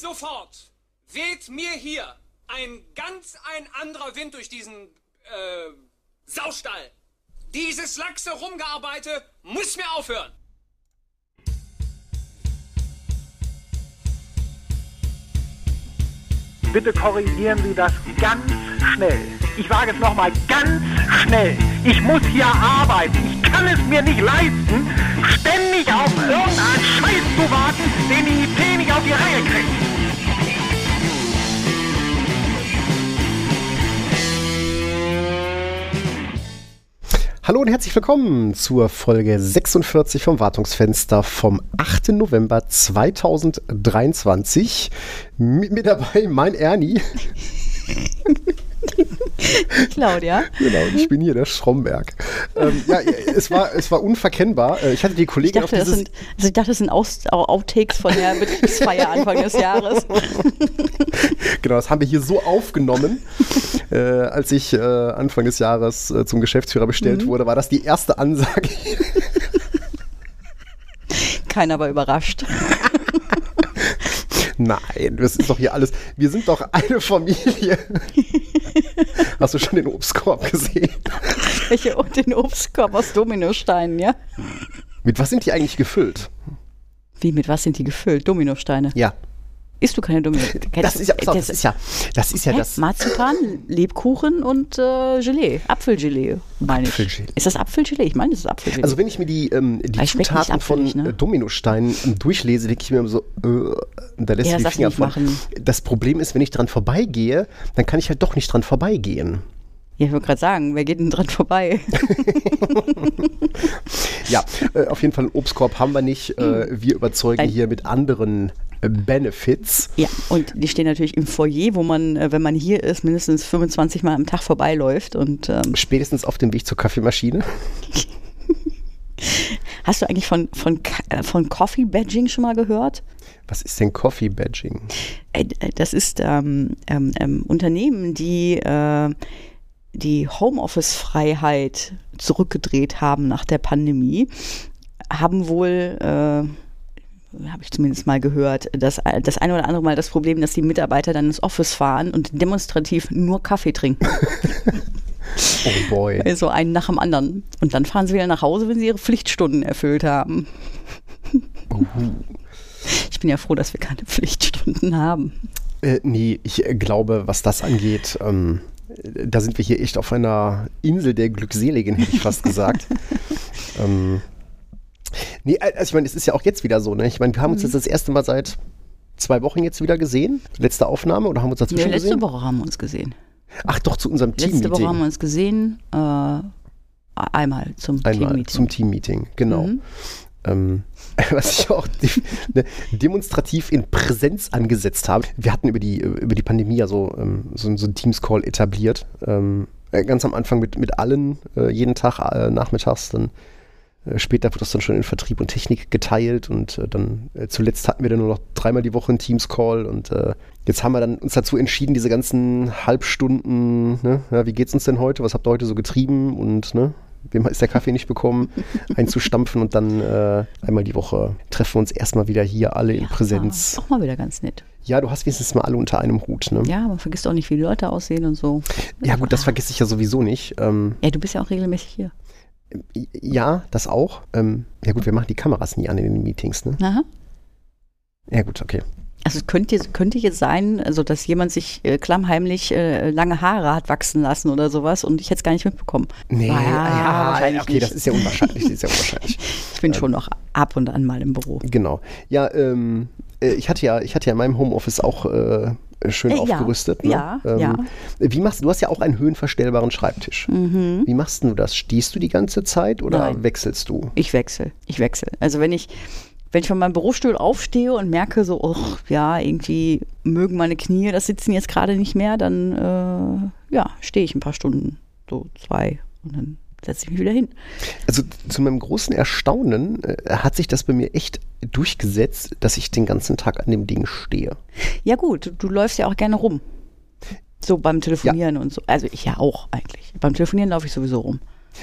sofort weht mir hier ein ganz ein anderer Wind durch diesen äh, Saustall. Dieses laxe Rumgearbeite muss mir aufhören. Bitte korrigieren Sie das ganz schnell. Ich sage es nochmal ganz schnell. Ich muss hier arbeiten. Ich kann es mir nicht leisten, ständig auf irgendeinen Scheiß zu warten, den die IT nicht auf die Reihe kriegt. Hallo und herzlich willkommen zur Folge 46 vom Wartungsfenster vom 8. November 2023. Mit mir dabei mein Ernie. Claudia. Genau, ich bin hier der Schromberg. Ähm, ja, es war, es war unverkennbar. Äh, ich hatte die Kollegin ich dachte, auf dieses... Sind, also ich dachte, das sind Aus Outtakes von der Betriebsfeier Anfang des Jahres. genau, das haben wir hier so aufgenommen. Äh, als ich äh, Anfang des Jahres äh, zum Geschäftsführer bestellt mhm. wurde, war das die erste Ansage. Keiner war überrascht. Nein, das ist doch hier alles. Wir sind doch eine Familie. Hast du schon den Obstkorb gesehen? Welche, den Obstkorb aus Dominosteinen, ja? Mit was sind die eigentlich gefüllt? Wie, mit was sind die gefüllt? Dominosteine? Ja. Isst du keine dumme? Das, ist ja, das, das ist ja, das ist ja das. Marzipan, Lebkuchen und äh, Gelee, Apfelgelee, meine ich. Apfelgelee. Ist das Apfelgelee? Ich meine, das ist Apfelgelee. Also wenn ich mir die, ähm, die Zutaten von ne? Dominosteinen durchlese, denke ich mir immer so, äh, da lässt ja, die Finger von. Machen. Das Problem ist, wenn ich dran vorbeigehe, dann kann ich halt doch nicht dran vorbeigehen. Ja, ich wollte gerade sagen, wer geht denn dran vorbei? ja, äh, auf jeden Fall einen Obstkorb haben wir nicht. Äh, wir überzeugen hier mit anderen äh, Benefits. Ja, und die stehen natürlich im Foyer, wo man, äh, wenn man hier ist, mindestens 25 Mal am Tag vorbeiläuft. Und, ähm Spätestens auf dem Weg zur Kaffeemaschine. Hast du eigentlich von, von, äh, von Coffee Badging schon mal gehört? Was ist denn Coffee Badging? Das ist ähm, ähm, ähm Unternehmen, die äh, die Homeoffice-Freiheit zurückgedreht haben nach der Pandemie, haben wohl, äh, habe ich zumindest mal gehört, das, das eine oder andere Mal das Problem, dass die Mitarbeiter dann ins Office fahren und demonstrativ nur Kaffee trinken. oh boy. Also einen nach dem anderen. Und dann fahren sie wieder nach Hause, wenn sie ihre Pflichtstunden erfüllt haben. Uh. Ich bin ja froh, dass wir keine Pflichtstunden haben. Äh, nee, ich äh, glaube, was das angeht, ähm, da sind wir hier echt auf einer Insel der Glückseligen, hätte ich fast gesagt. ähm, nee, also ich meine, es ist ja auch jetzt wieder so, ne? Ich meine, wir haben uns mhm. jetzt das erste Mal seit zwei Wochen jetzt wieder gesehen. Letzte Aufnahme oder haben wir uns dazwischen ja, letzte gesehen? Woche haben wir uns gesehen. Ach doch, zu unserem Team-Meeting. Letzte Woche haben wir uns gesehen. Äh, einmal zum Team-Meeting. zum Team-Meeting, genau. Mhm. Ähm, was ich auch ne, demonstrativ in Präsenz angesetzt habe. Wir hatten über die, über die Pandemie ja so, ähm, so, so einen Teams-Call etabliert. Ähm, äh, ganz am Anfang mit, mit allen, äh, jeden Tag äh, nachmittags, dann äh, später wird das dann schon in Vertrieb und Technik geteilt. Und äh, dann äh, zuletzt hatten wir dann nur noch dreimal die Woche einen Teams-Call. Und jetzt haben wir dann uns dazu entschieden, diese ganzen Halbstunden, ne, ja, wie geht's uns denn heute, was habt ihr heute so getrieben? Und ne, wem ist der Kaffee nicht bekommen, einzustampfen und dann äh, einmal die Woche treffen wir uns erstmal wieder hier alle in Präsenz. Auch mal wieder ganz nett. Ja, du hast wenigstens mal alle unter einem Hut, ne? Ja, man vergisst auch nicht, wie die Leute aussehen und so. Ja, gut, das vergesse ich ja sowieso nicht. Ähm, ja, du bist ja auch regelmäßig hier. Ja, das auch. Ähm, ja, gut, wir machen die Kameras nie an in den Meetings, ne? Aha. Ja, gut, okay. Also es könnte, könnte jetzt sein, also dass jemand sich äh, klammheimlich äh, lange Haare hat wachsen lassen oder sowas und ich hätte es gar nicht mitbekommen. Nee, ja, ja okay, nicht. das ist ja unwahrscheinlich. das ist ja unwahrscheinlich. ich bin ähm, schon noch ab und an mal im Büro. Genau. Ja, ähm, äh, ich hatte ja, ich hatte ja in meinem Homeoffice auch äh, schön äh, aufgerüstet. Ne? Ja, ähm, ja. Wie machst du? hast ja auch einen höhenverstellbaren Schreibtisch. Mhm. Wie machst du das? Stehst du die ganze Zeit oder Nein. wechselst du? Ich wechsle. Ich wechsle. Also wenn ich wenn ich von meinem Bürostuhl aufstehe und merke so, oh, ja, irgendwie mögen meine Knie das Sitzen jetzt gerade nicht mehr, dann äh, ja, stehe ich ein paar Stunden, so zwei und dann setze ich mich wieder hin. Also zu meinem großen Erstaunen äh, hat sich das bei mir echt durchgesetzt, dass ich den ganzen Tag an dem Ding stehe. Ja gut, du läufst ja auch gerne rum. So beim Telefonieren ja. und so. Also ich ja auch eigentlich. Beim Telefonieren laufe ich sowieso rum.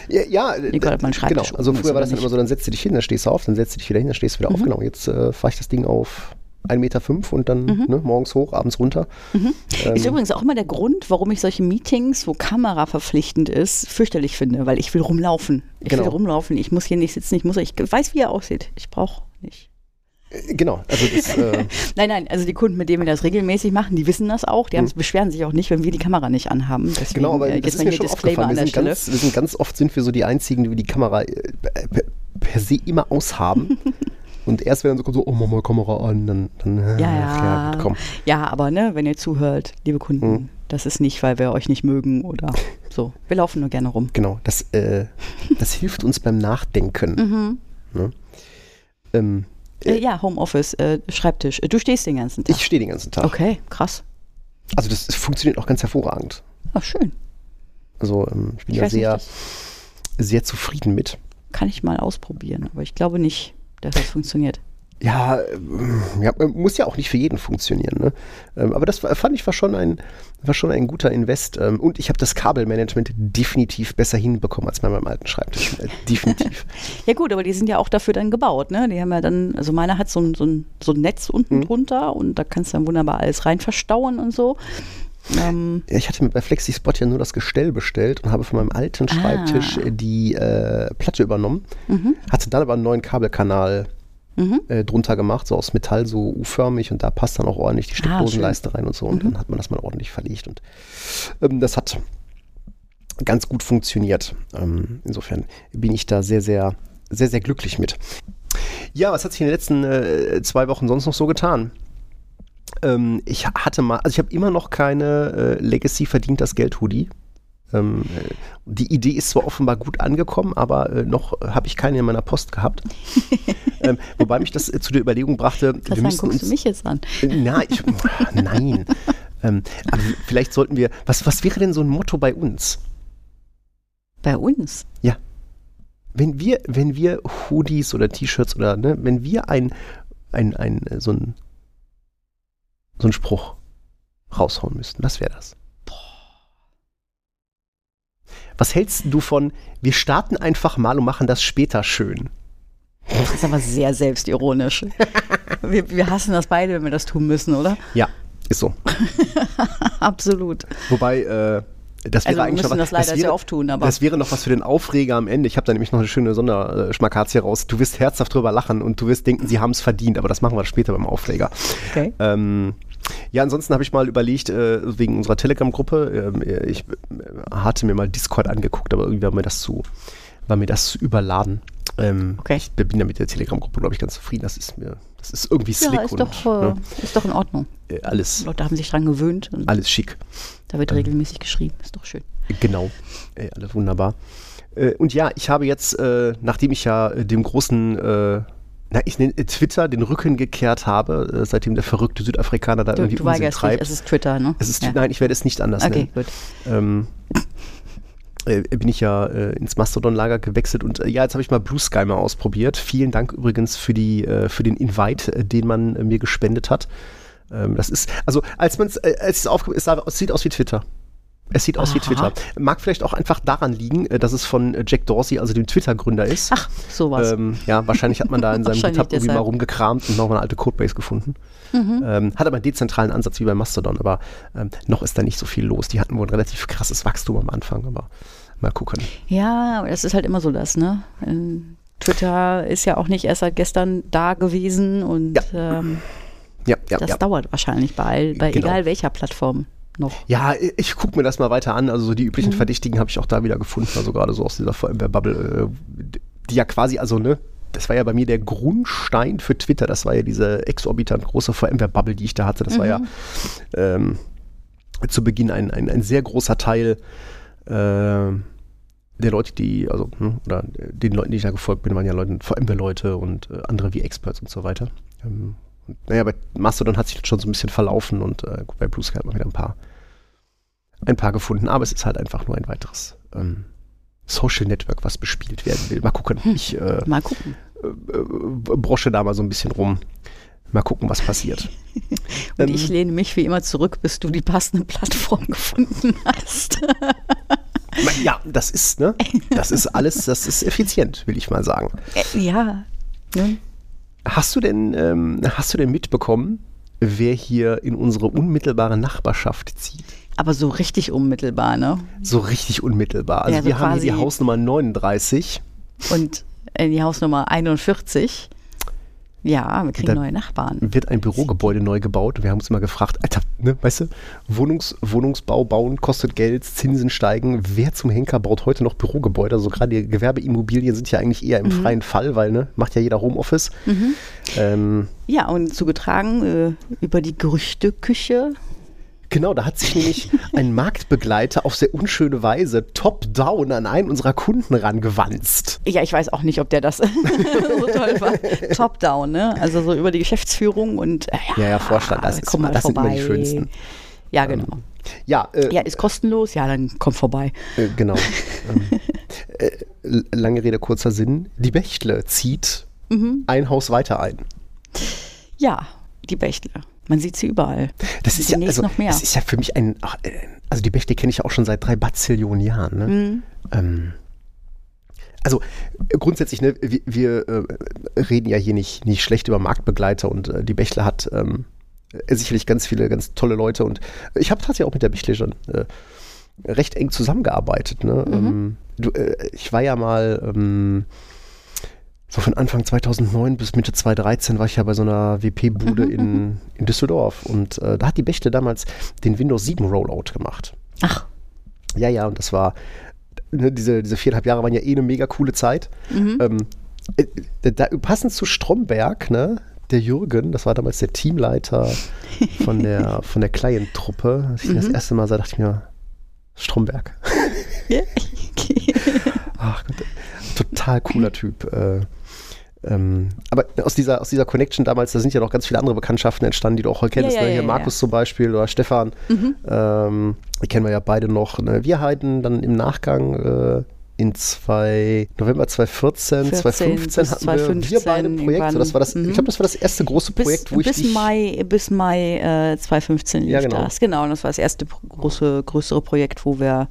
Ja, ja Egal, man genau. Also früher war das dann immer so, dann setzt du dich hin, dann stehst du auf, dann setzt du dich wieder hin, dann stehst du wieder mhm. auf. Genau, jetzt äh, fahre ich das Ding auf 1,5 Meter fünf und dann Mhm. ne, morgens hoch, abends runter. Ähm, Ist übrigens auch mal der Grund, warum ich solche Meetings, wo Kamera verpflichtend ist, fürchterlich finde, weil ich will rumlaufen. Ich Genau. will rumlaufen. Ich muss hier nicht sitzen. Ich muss, ich weiß, wie er aussieht. Ich brauche nicht. Äh, Genau, also das, äh, Nein, nein, also die Kunden, mit denen wir das regelmäßig machen, die wissen das auch. Die haben, beschweren sich auch nicht, wenn wir die Kamera nicht anhaben. Deswegen, Mhm. genau, aber äh, das ist mir schon Disclaimer aufgefallen. Wir sind, ganz, wir sind ganz oft sind wir so die Einzigen, die die Kamera äh, per, se immer aushaben. Und erst wenn dann so kommt, so, oh, mach mal Kamera an, dann, dann äh, Ja, ja. gut, komm. Ja, aber ne, wenn ihr zuhört, liebe Kunden, Mhm. das ist nicht, weil wir euch nicht mögen oder so. Wir laufen nur gerne rum. Genau, das, äh, das hilft uns beim Nachdenken. Ne? Ähm, Äh, ja, Homeoffice, äh, Schreibtisch. Äh, Du stehst den ganzen Tag. ich stehe den ganzen Tag. Okay, krass. Also das funktioniert auch ganz hervorragend. Ach, schön. Also ähm, ich bin Ich da nicht, sehr, das sehr zufrieden mit. kann ich mal ausprobieren, aber ich glaube nicht, dass das funktioniert. Ja, ähm, ja, muss ja auch nicht für jeden funktionieren. Ne? Ähm, aber das fand ich war schon ein, war schon ein guter Invest. Ähm, und ich habe das Kabelmanagement definitiv besser hinbekommen als bei meinem alten Schreibtisch. Äh, definitiv. Ja gut, aber die sind ja auch dafür dann gebaut, ne? Die haben ja dann, also meiner hat so ein, so ein, so ein Netz unten Mhm. drunter und da kannst du dann wunderbar alles rein verstauen und so. Ähm, ich hatte mir bei FlexiSpot ja nur das Gestell bestellt und habe von meinem alten Schreibtisch Ah. die äh, Platte übernommen. Hatte dann aber einen neuen Kabelkanal Mhm. äh, drunter gemacht, so aus Metall, so U-förmig und da passt dann auch ordentlich die Ah, Steckdosenleiste rein und so und dann hat man das mal ordentlich verlegt und ähm, das hat ganz gut funktioniert. Ähm, insofern bin ich da sehr, sehr, sehr, sehr glücklich mit. Ja, was hat sich in den letzten äh, zwei Wochen sonst noch so getan? Ähm, ich hatte mal, also ich habe immer noch keine äh, Legacy verdient das Geld Hoodie. Ähm, äh, die Idee ist zwar offenbar gut angekommen, aber äh, noch habe ich keine in meiner Post gehabt. ähm, wobei mich das äh, zu der Überlegung brachte, wir müssen guckst uns, du mich jetzt an? äh, Na, ich, nein. ähm, aber vielleicht sollten wir, was, was wäre denn so ein Motto bei uns? Bei uns. Wenn wir, wenn wir Hoodies oder T-Shirts oder, ne, wenn wir ein, ein, ein, äh, so ein, so ein Spruch raushauen müssten, was wäre das? Was hältst du von, wir starten einfach mal und machen das später schön? Das ist aber sehr selbstironisch. wir, wir hassen das beide, wenn wir das tun müssen, oder? Ja, ist so. Absolut. Wobei, äh, das wäre Also wir eigentlich müssen noch, das leider wäre, sehr oft tun, aber Das wäre noch was für den Aufreger am Ende. Ich habe da nämlich noch eine schöne Sonderschmakazie raus. Du wirst herzhaft drüber lachen und du wirst denken, sie haben es verdient, aber das machen wir später beim Aufreger. okay. Ähm, ja, ansonsten habe ich mal überlegt, äh, wegen unserer Telegram-Gruppe, ähm, ich äh, hatte mir mal Discord angeguckt, aber irgendwie war mir das zu, war mir das zu überladen. Ähm, Okay. Ich bin da mit der Telegram-Gruppe, glaube ich, ganz zufrieden. Das ist mir, das ist irgendwie slick Ja, ist und doch, äh, ne, ist doch in Ordnung. äh, alles, Die Leute haben sich dran gewöhnt alles schick. da wird regelmäßig geschrieben. Ist doch schön. Genau, äh, alles wunderbar. Äh, und ja, ich habe jetzt, äh, nachdem ich ja äh, dem großen, äh, na, ich nenne äh, Twitter den Rücken gekehrt habe, äh, seitdem der verrückte Südafrikaner da Du, irgendwie du Unsinn weigerst dich, treibt. es ist Twitter, ne? Es ist, ja. Nein, ich werde es nicht anders Okay, nennen. gut. Ähm, äh, bin ich ja äh, ins Mastodon-Lager gewechselt und äh, ja, jetzt habe ich mal Blue Sky mal ausprobiert. Vielen Dank übrigens für, die, äh, für den Invite, den man mir gespendet hat. Ähm, das ist, also als man äh, als es aufgekommen ist, sah- es sieht aus wie Twitter. Es sieht aus wie Aha. Twitter. Mag vielleicht auch einfach daran liegen, äh, dass es von äh, Jack Dorsey, also dem Twitter-Gründer ist. Ach, sowas. Ähm, ja, wahrscheinlich hat man da in seinem GitHub irgendwie mal rumgekramt und noch eine alte Codebase gefunden. Mhm. Ähm, hat aber einen dezentralen Ansatz wie bei Mastodon, aber ähm, noch ist da nicht so viel los. Die hatten wohl ein relativ krasses Wachstum am Anfang, aber mal gucken. Ja, aber das ist halt immer so das, ne? Ähm, Twitter ist ja auch nicht erst seit gestern da gewesen und Ja. ähm, Ja, ja, das dauert wahrscheinlich bei, bei Genau. egal welcher Plattform noch. Ja, ich gucke mir das mal weiter an. Also so die üblichen Mhm. Verdächtigen habe ich auch da wieder gefunden. Also gerade so aus dieser VMware-Bubble, äh, die ja quasi, also ne, das war ja bei mir der Grundstein für Twitter. Das war ja diese exorbitant große VMware-Bubble, die ich da hatte. Das war ja ähm, zu Beginn ein, ein, ein sehr großer Teil äh, der Leute, die, also, hm, oder den Leuten, die ich da gefolgt bin, waren ja Leute, VMware-Leute und äh, andere wie Experts und so weiter. Ähm, naja, bei Mastodon hat sich das schon so ein bisschen verlaufen und äh, gut, bei Blue Sky hat man wieder ein paar, ein paar gefunden, aber es ist halt einfach nur ein weiteres ähm, Social Network, was bespielt werden will. Mal gucken. Ich äh, Mal gucken. äh, brosche da mal so ein bisschen rum. Mal gucken, was passiert. Und Ähm, ich lehne mich wie immer zurück, bis du die passende Plattform gefunden hast. Ja, das ist, ne? Das ist alles, das ist effizient, will ich mal sagen. Äh, ja. Ne? Hast du denn, ähm, hast du denn mitbekommen, wer hier in unsere unmittelbare Nachbarschaft zieht? Aber so richtig unmittelbar, ne? So richtig unmittelbar. Also Ja, so wir haben hier die Hausnummer 39. Und äh, die Hausnummer 41. Ja, wir kriegen Da- neue Nachbarn. Wird ein Bürogebäude neu gebaut. Wir haben uns immer gefragt, Alter, ne, weißt du, Wohnungs, Wohnungsbau bauen kostet Geld, Zinsen steigen. Wer zum Henker baut heute noch Bürogebäude? Also gerade die Gewerbeimmobilien sind ja eigentlich eher im Mhm. freien Fall, weil ne, macht ja jeder Homeoffice. Ähm, Ja, und zugetragen äh, über die Gerüchteküche. Genau, da hat sich nämlich ein Marktbegleiter auf sehr unschöne Weise top-down an einen unserer Kunden rangewanzt. Ja, ich weiß auch nicht, ob der das so toll war. Top-down, ne? Also so über die Geschäftsführung und äh, Ja, ja, Vorstand, das, ist immer, mal das sind immer die schönsten. Ja, genau. Ja, äh, Ja, ist kostenlos. Ja, dann komm vorbei. äh, genau. ähm, äh, lange Rede, kurzer Sinn. Die Bechtle zieht Mhm. ein Haus weiter ein. Ja, die Bechtle. Man sieht sie überall. Das ist ja, also, noch mehr. das ist ja für mich ein, ach, äh, also die Bechtle kenne ich ja auch schon seit drei Bazillionen Jahren. Ne? Mhm. Ähm, also äh, grundsätzlich, ne, wir, wir äh, reden ja hier nicht, nicht schlecht über Marktbegleiter und äh, die Bechtle hat ähm, äh, sicherlich ganz viele, ganz tolle Leute und ich habe tatsächlich auch mit der Bechtle schon äh, recht eng zusammengearbeitet. Ne? Ähm, du, äh, ich war ja mal ähm, so von Anfang 2009 bis Mitte 2013 war ich ja bei so einer WP-Bude in, in Düsseldorf und äh, da hat die Bechtle damals den Windows 7 Rollout gemacht. Ach, Ja, ja, und das war, ne, diese, diese viereinhalb Jahre waren ja eh eine mega coole Zeit. Ähm, äh, da, passend zu Stromberg, ne, der Jürgen, das war damals der Teamleiter von der, von der Client-Truppe. Als ich ihn das erste Mal sah, dachte ich mir, Stromberg. Ach Gott, total cooler Typ. Äh, ähm, aber aus dieser, aus dieser Connection damals, da sind ja noch ganz viele andere Bekanntschaften entstanden, die du auch heute kennst. Ja, ja, ne? Hier ja, Markus zum Beispiel oder Stefan. Ähm, die kennen wir ja beide noch. Ne? Wir hatten dann im Nachgang äh, in zwei, November 2014, 14 2015 bis hatten wir, wir 2015 beide ein Projekt. So, das war das, irgendwann. Ich glaube, das war das erste große bis, Projekt, wo ich bis Mai, bis Mai äh, 2015 lief Ja, genau. das. Genau, und das war das erste große, größere Projekt, wo wir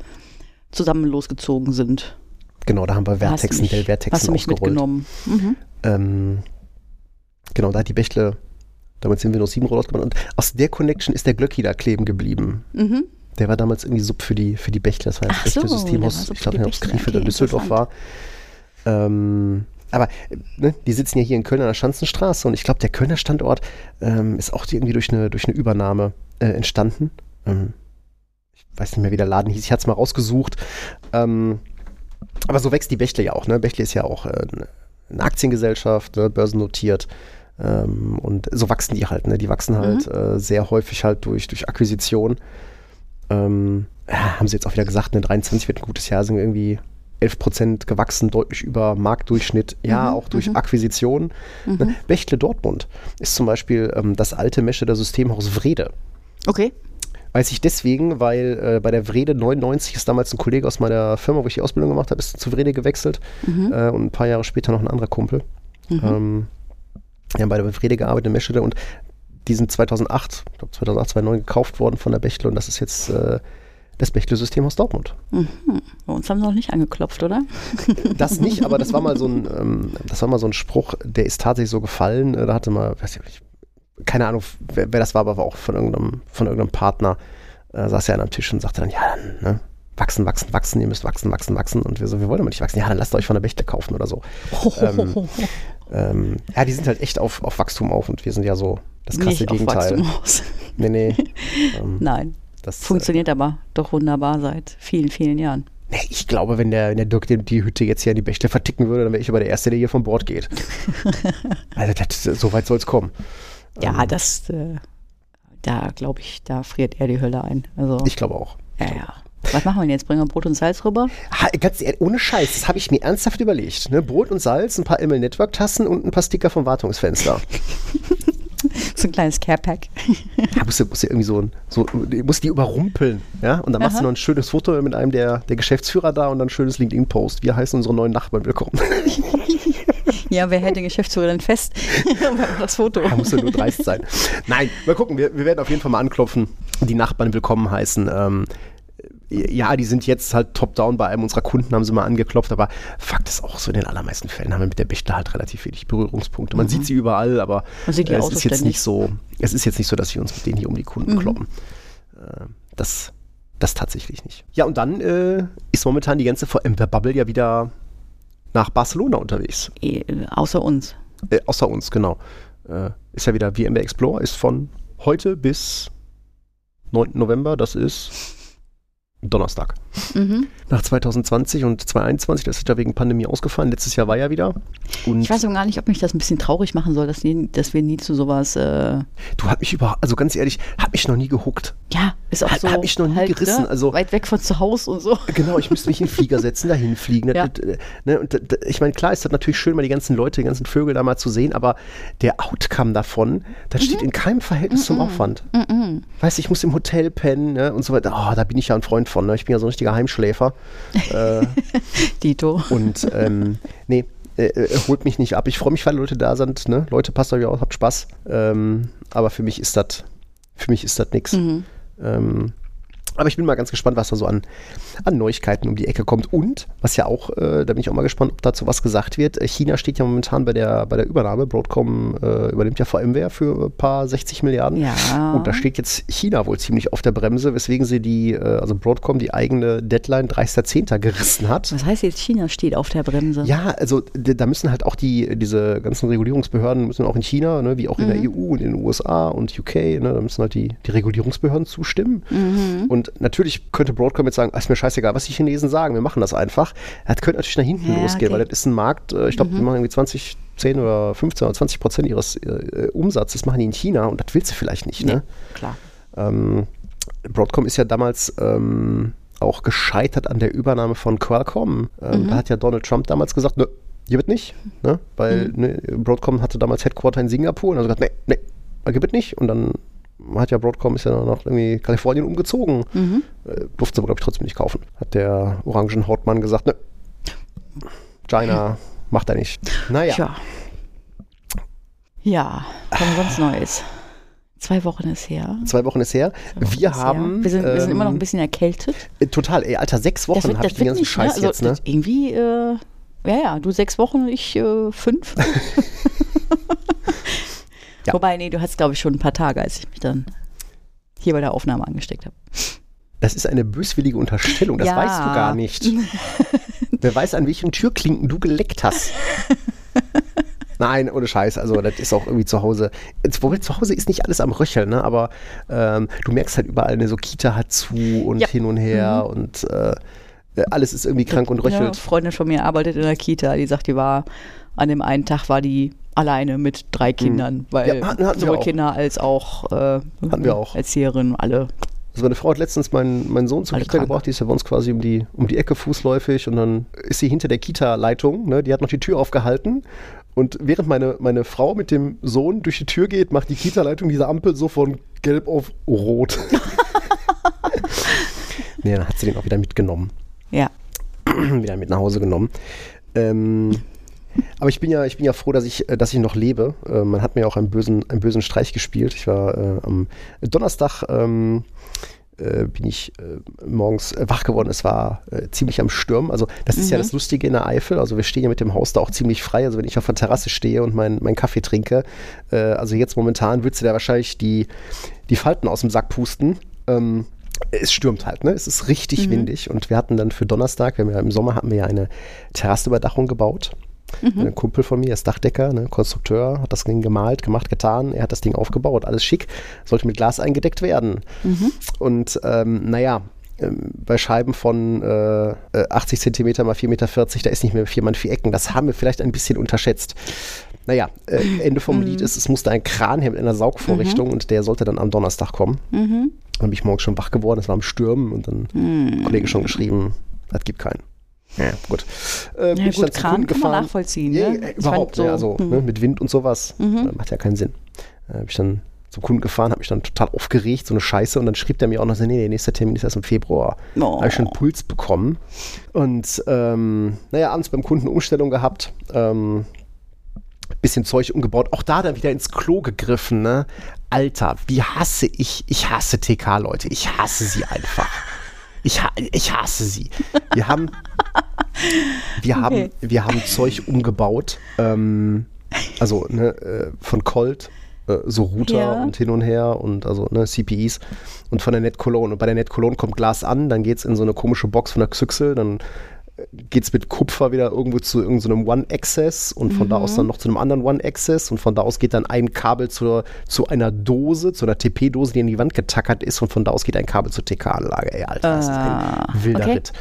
zusammen losgezogen sind. Genau, da haben wir Da hast du Vertex und mich- Dell Vertex Hast du mich mitgenommen. Mhm. Ähm, genau, da hat die Bechtle damals den Windows 7 Rollout gemacht. Und aus der Connection ist der Glöcki da kleben geblieben. Mhm. Der war damals irgendwie Sub für die, für die Bechtle. Das war das so, Systemhaus. Ich glaube ob es. Krefeld oder Düsseldorf war. Ähm, aber ne, die sitzen ja hier in Köln an der Schanzenstraße und ich glaube, der Kölner Standort ähm, ist auch irgendwie durch eine, durch eine Übernahme äh, entstanden. Ähm, ich weiß nicht mehr, wie der Laden hieß. Ich hatte es mal rausgesucht. Ähm, aber so wächst die Bechtle ja auch. Ne? Bechtle ist ja auch äh, eine Aktiengesellschaft, ne? börsennotiert. Ähm, und so wachsen die halt. Ne? Die wachsen halt äh, sehr häufig halt durch, durch Akquisition. Ähm, ja, haben sie jetzt auch wieder gesagt, ne, 23 wird ein gutes Jahr, sind irgendwie 11 Prozent gewachsen, deutlich über Marktdurchschnitt. Ja, auch durch Akquisition. Ne? Bechtle Dortmund ist zum Beispiel ähm, das alte Mesche der Systemhaus Wrede. Okay. Weiß ich deswegen, weil äh, bei der Wrede 99 ist damals ein Kollege aus meiner Firma, wo ich die Ausbildung gemacht habe, ist zu Wrede gewechselt. Äh, und ein paar Jahre später noch ein anderer Kumpel. Ähm, wir haben bei der Wrede gearbeitet in Meschede und die sind 2008, ich glaube 2008, 2009 gekauft worden von der Bechtle und das ist jetzt äh, das Bechtle-System aus Dortmund. Bei uns haben sie noch nicht angeklopft, oder? Das nicht, aber das war mal so ein, ähm, das war mal so ein Spruch, der ist tatsächlich so gefallen. Äh, Da hatte mal, weiß ich nicht, keine Ahnung, wer, wer das war, aber war auch von irgendeinem, von irgendeinem Partner, äh, saß er an einem Tisch und sagte dann, ja, dann, ne, wachsen, wachsen, wachsen, ihr müsst wachsen, wachsen, wachsen. Und wir so, wir wollen aber nicht wachsen. Ja, dann lasst euch von der Bechtle kaufen oder so. Ähm, ähm, ja, die sind halt echt auf, auf Wachstum auf und wir sind ja so das krasse nicht auf Gegenteil. Wachstum aus. Nee, nee. ähm, Nein. das, Funktioniert aber doch wunderbar seit vielen, vielen Jahren. Nee, ich glaube, wenn der, wenn der Dirk die, die Hütte jetzt hier an die Bechtle verticken würde, dann wäre ich aber der Erste, der hier von Bord geht. also das, so weit soll es kommen. Ja, Ähm, das, äh, da glaube ich, da friert er die Hölle ein. Also, Ich glaube auch. ja, ja. Was machen wir denn jetzt? Bringen wir Brot und Salz rüber? Ha, ganz ehrlich, ohne Scheiß, das habe ich mir ernsthaft überlegt. Ne? Brot und Salz, ein paar ML Network Tassen und ein paar Sticker vom Wartungsfenster. So ein kleines Care-Pack. Da musst du, musst du irgendwie so, ein, so musst die überrumpeln. Ja? Und dann machst Aha. du noch ein schönes Foto mit einem der, der Geschäftsführer da und dann ein schönes LinkedIn-Post. Wir heißen unsere neuen Nachbarn willkommen. Ja, wer hält den Geschäftsführer denn fest? das Foto. Da musst du nur dreist sein. Nein, mal gucken, wir, wir werden auf jeden Fall mal anklopfen, die Nachbarn willkommen heißen. Ähm, ja, die sind jetzt halt top-down bei einem unserer Kunden, haben sie mal angeklopft, aber Fakt ist auch so, in den allermeisten Fällen haben wir mit der Bechtle halt relativ wenig Berührungspunkte. Man mhm. sieht sie überall, aber es ist jetzt nicht so, es ist jetzt nicht so, dass wir uns mit denen hier um die Kunden mhm. kloppen. Äh, das, das tatsächlich nicht. Ja, und dann äh, ist momentan die ganze VMware-Bubble ja wieder nach Barcelona unterwegs. E außer uns. Äh, außer uns, genau. Äh, ist ja wieder VMware Explorer, ist von heute bis 9. November, das ist Donnerstag. Mhm. Nach 2020 und 2021, das ist ja wegen Pandemie ausgefallen. Letztes Jahr war ja wieder. Und ich weiß auch gar nicht, ob mich das ein bisschen traurig machen soll, dass, nie, dass wir nie zu sowas. Äh du hast mich über, also ganz ehrlich, hat mich noch nie gehuckt. Ja, ist auch so. Hat mich noch nie halt, gerissen. Ne? Also, Weit weg von zu Hause und so. Genau, ich müsste mich in den Flieger setzen, dahin fliegen. Ja. Ne, und ich meine, klar ist das natürlich schön, mal die ganzen Leute, die ganzen Vögel da mal zu sehen, aber der Outcome davon, das mhm. steht in keinem Verhältnis mhm. zum Aufwand. Mhm. Weißt du, ich muss im Hotel pennen ne, und so weiter. Oh, da bin ich ja ein Freund von. Ne? Ich bin ja so ein richtiger Heimschläfer. äh, Dito. Und ähm, nee, äh, äh, holt mich nicht ab. Ich freue mich, weil Leute da sind. Ne? Leute, passt euch auf, habt Spaß. Ähm, aber für mich ist das, für mich ist das nichts. Mhm. Ähm, aber ich bin mal ganz gespannt, was da so an, an Neuigkeiten um die Ecke kommt. Und, was ja auch, äh, da bin ich auch mal gespannt, ob dazu was gesagt wird. Äh, China steht ja momentan bei der, bei der Übernahme. Broadcom äh, übernimmt ja VMware für ein paar 60 Milliarden. Ja. Und da steht jetzt China wohl ziemlich auf der Bremse, weswegen sie die, äh, also Broadcom die eigene Deadline 30.10. gerissen hat. Was heißt jetzt, China steht auf der Bremse? Ja, also da müssen halt auch die, diese ganzen Regulierungsbehörden müssen auch in China, ne, wie auch in mhm. der EU und in den USA und UK, ne, da müssen halt die, die Regulierungsbehörden zustimmen. Mhm. Und natürlich könnte Broadcom jetzt sagen, ist mir scheißegal, was die Chinesen sagen, wir machen das einfach. Das könnte natürlich nach hinten ja, losgehen, okay. weil das ist ein Markt, äh, ich glaube, mhm. die machen irgendwie 20, 10 oder 15 oder 20 Prozent ihres äh, Umsatzes machen die in China und das willst du vielleicht nicht, ne? klar. Ähm, Broadcom ist ja damals ähm, auch gescheitert an der Übernahme von Qualcomm. Ähm, mhm. Da hat ja Donald Trump damals gesagt, ne, hier wird nicht, ne? weil mhm. ne, Broadcom hatte damals Headquarter in Singapur und hat gesagt, ne, ne, gibt nicht. Und dann hat ja Broadcom ist ja nach irgendwie Kalifornien umgezogen. Mhm. Äh, durfte aber, glaube ich, trotzdem nicht kaufen. Hat der Orangenhautmann gesagt, ne, China macht er nicht. Naja. Tja. Ja, kommt sonst Neues. Zwei Wochen ist her. Zwei Wochen ist her. Wochen wir ist haben. Her. Wir, sind, wir sind immer noch ein ähm, bisschen erkältet. Äh, total, ey, Alter, sechs Wochen habe ich den ganzen nicht? Scheiß ne? also, jetzt, ne? Irgendwie, äh, ja, ja, du sechs Wochen, ich äh, fünf. Ja. Wobei, nee, du hast, glaube ich, schon ein paar Tage, als ich mich dann hier bei der Aufnahme angesteckt habe. Das ist eine böswillige Unterstellung, das ja. weißt du gar nicht. Wer weiß, an welchen Türklinken du geleckt hast. Nein, ohne Scheiß. Also, das ist auch irgendwie zu Hause. Wobei zu Hause ist nicht alles am Röcheln, ne? aber ähm, du merkst halt überall, eine so Kita hat zu und ja. hin und her mhm. und äh, alles ist irgendwie krank und röchelt. Ja, eine Freundin von mir arbeitet in der Kita, die sagt, die war an dem einen Tag war die alleine mit drei hm. Kindern, weil ja, hatten, hatten sowohl Kinder als auch, äh, auch. Erzieherin, alle. Also meine Frau hat letztens meinen, meinen Sohn zur Kita gebracht, die ist ja bei uns quasi um die, um die Ecke fußläufig und dann ist sie hinter der Kita-Leitung, ne, die hat noch die Tür aufgehalten und während meine, meine Frau mit dem Sohn durch die Tür geht, macht die Kita-Leitung diese Ampel so von gelb auf rot. nee, dann hat sie den auch wieder mitgenommen. Ja. wieder mit nach Hause genommen. Ähm, aber ich bin ja, ich bin ja froh, dass ich, äh, dass ich noch lebe. Äh, man hat mir auch einen bösen, einen bösen Streich gespielt. Ich war äh, am Donnerstag ähm, äh, bin ich äh, morgens wach geworden. Es war äh, ziemlich am Stürmen. Also das ist ja mhm. das Lustige in der Eifel. Also wir stehen ja mit dem Haus da auch ziemlich frei. Also wenn ich auf der Terrasse stehe und meinen mein Kaffee trinke, also jetzt momentan würdest du da wahrscheinlich die, die Falten aus dem Sack pusten. Ähm, es stürmt halt, ne? Es ist richtig mhm. windig und wir hatten dann für Donnerstag, wir haben ja im Sommer hatten wir ja eine Terrassenüberdachung gebaut. Mhm. Ein Kumpel von mir ist Dachdecker, ne, Konstrukteur, hat das Ding gemalt, gemacht, getan. Er hat das Ding aufgebaut, alles schick, sollte mit Glas eingedeckt werden. Mhm. Und ähm, naja, ähm, bei Scheiben von äh, 80 cm mal 4,40 Meter, da ist nicht mehr 4 mal 4 Ecken. Das haben wir vielleicht ein bisschen unterschätzt. Naja, äh, Ende vom mhm. Lied ist, es musste ein Kran her mit einer Saugvorrichtung mhm. und der sollte dann am Donnerstag kommen. Mhm. Dann bin ich morgens schon wach geworden, es war am Stürmen und dann mhm. ein Kollege schon geschrieben, das gibt keinen. Ja, gut. Äh, ja, gut, Kran kann man nachvollziehen. Ja, ne? überhaupt, so, ja, also hm. ne, mit Wind und sowas. Mhm. Macht ja keinen Sinn. Äh, bin ich dann zum Kunden gefahren, habe mich dann total aufgeregt, so eine Scheiße. Und dann schrieb der mir auch noch so, nee, der nächste Termin ist erst im Februar. Oh. Habe ich schon einen Puls bekommen. Und ähm, naja, abends beim Kunden Umstellung gehabt. Ähm, bisschen Zeug umgebaut. Auch da dann wieder ins Klo gegriffen, ne? Alter, wie hasse ich, ich hasse TK-Leute. Ich hasse sie einfach. Ich, ha ich hasse sie. Wir haben, wir Okay. haben, wir haben Zeug umgebaut. Ähm, also ne, äh, von Colt, äh, so Router Ja. und hin und her und also ne, CPIs und von der Net Cologne. Und bei der Net Cologne kommt Glas an, dann geht es in so eine komische Box von der Xyxel, dann geht es mit Kupfer wieder irgendwo zu irgendeinem One-Access und von da aus Mhm. dann noch zu einem anderen One-Access und von da aus geht dann ein Kabel zur, zu einer Dose, zu einer TP-Dose, die in die Wand getackert ist und von da aus geht ein Kabel zur TK-Anlage. Ey, Alter, das ist Ah, ein wilder okay. Ritt.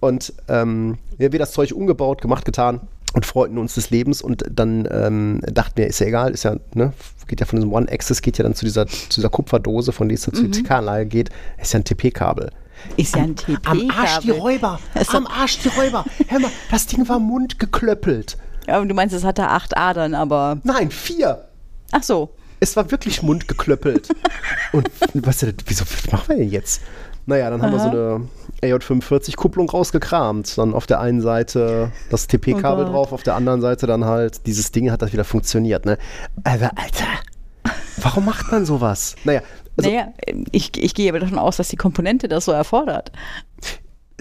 Und ähm, ja, wir das Zeug umgebaut, gemacht, getan und freuten uns des Lebens und dann ähm, dachten wir, ist ja egal, ist ja, ne, geht ja von diesem One-Access, geht ja dann zu dieser, zu dieser Kupferdose, von der es zur TK-Anlage geht, ist ja ein TP-Kabel. Ist ja ein TP. Am Arsch die Räuber! Am Arsch die Räuber! Hör mal, das Ding war mundgeklöppelt. Ja, und du meinst, es hatte acht Adern, aber. Nein, vier! Ach so. Es war wirklich mundgeklöppelt. Und was, wieso, was machen wir denn jetzt? Naja, dann haben wir so eine AJ45-Kupplung rausgekramt. Dann auf der einen Seite das TP-Kabel Oh drauf, auf der anderen Seite dann halt dieses Ding hat das wieder funktioniert, ne? Aber Alter, warum macht man sowas? Naja, also naja, ich, ich gehe aber davon aus, dass die Komponente das so erfordert.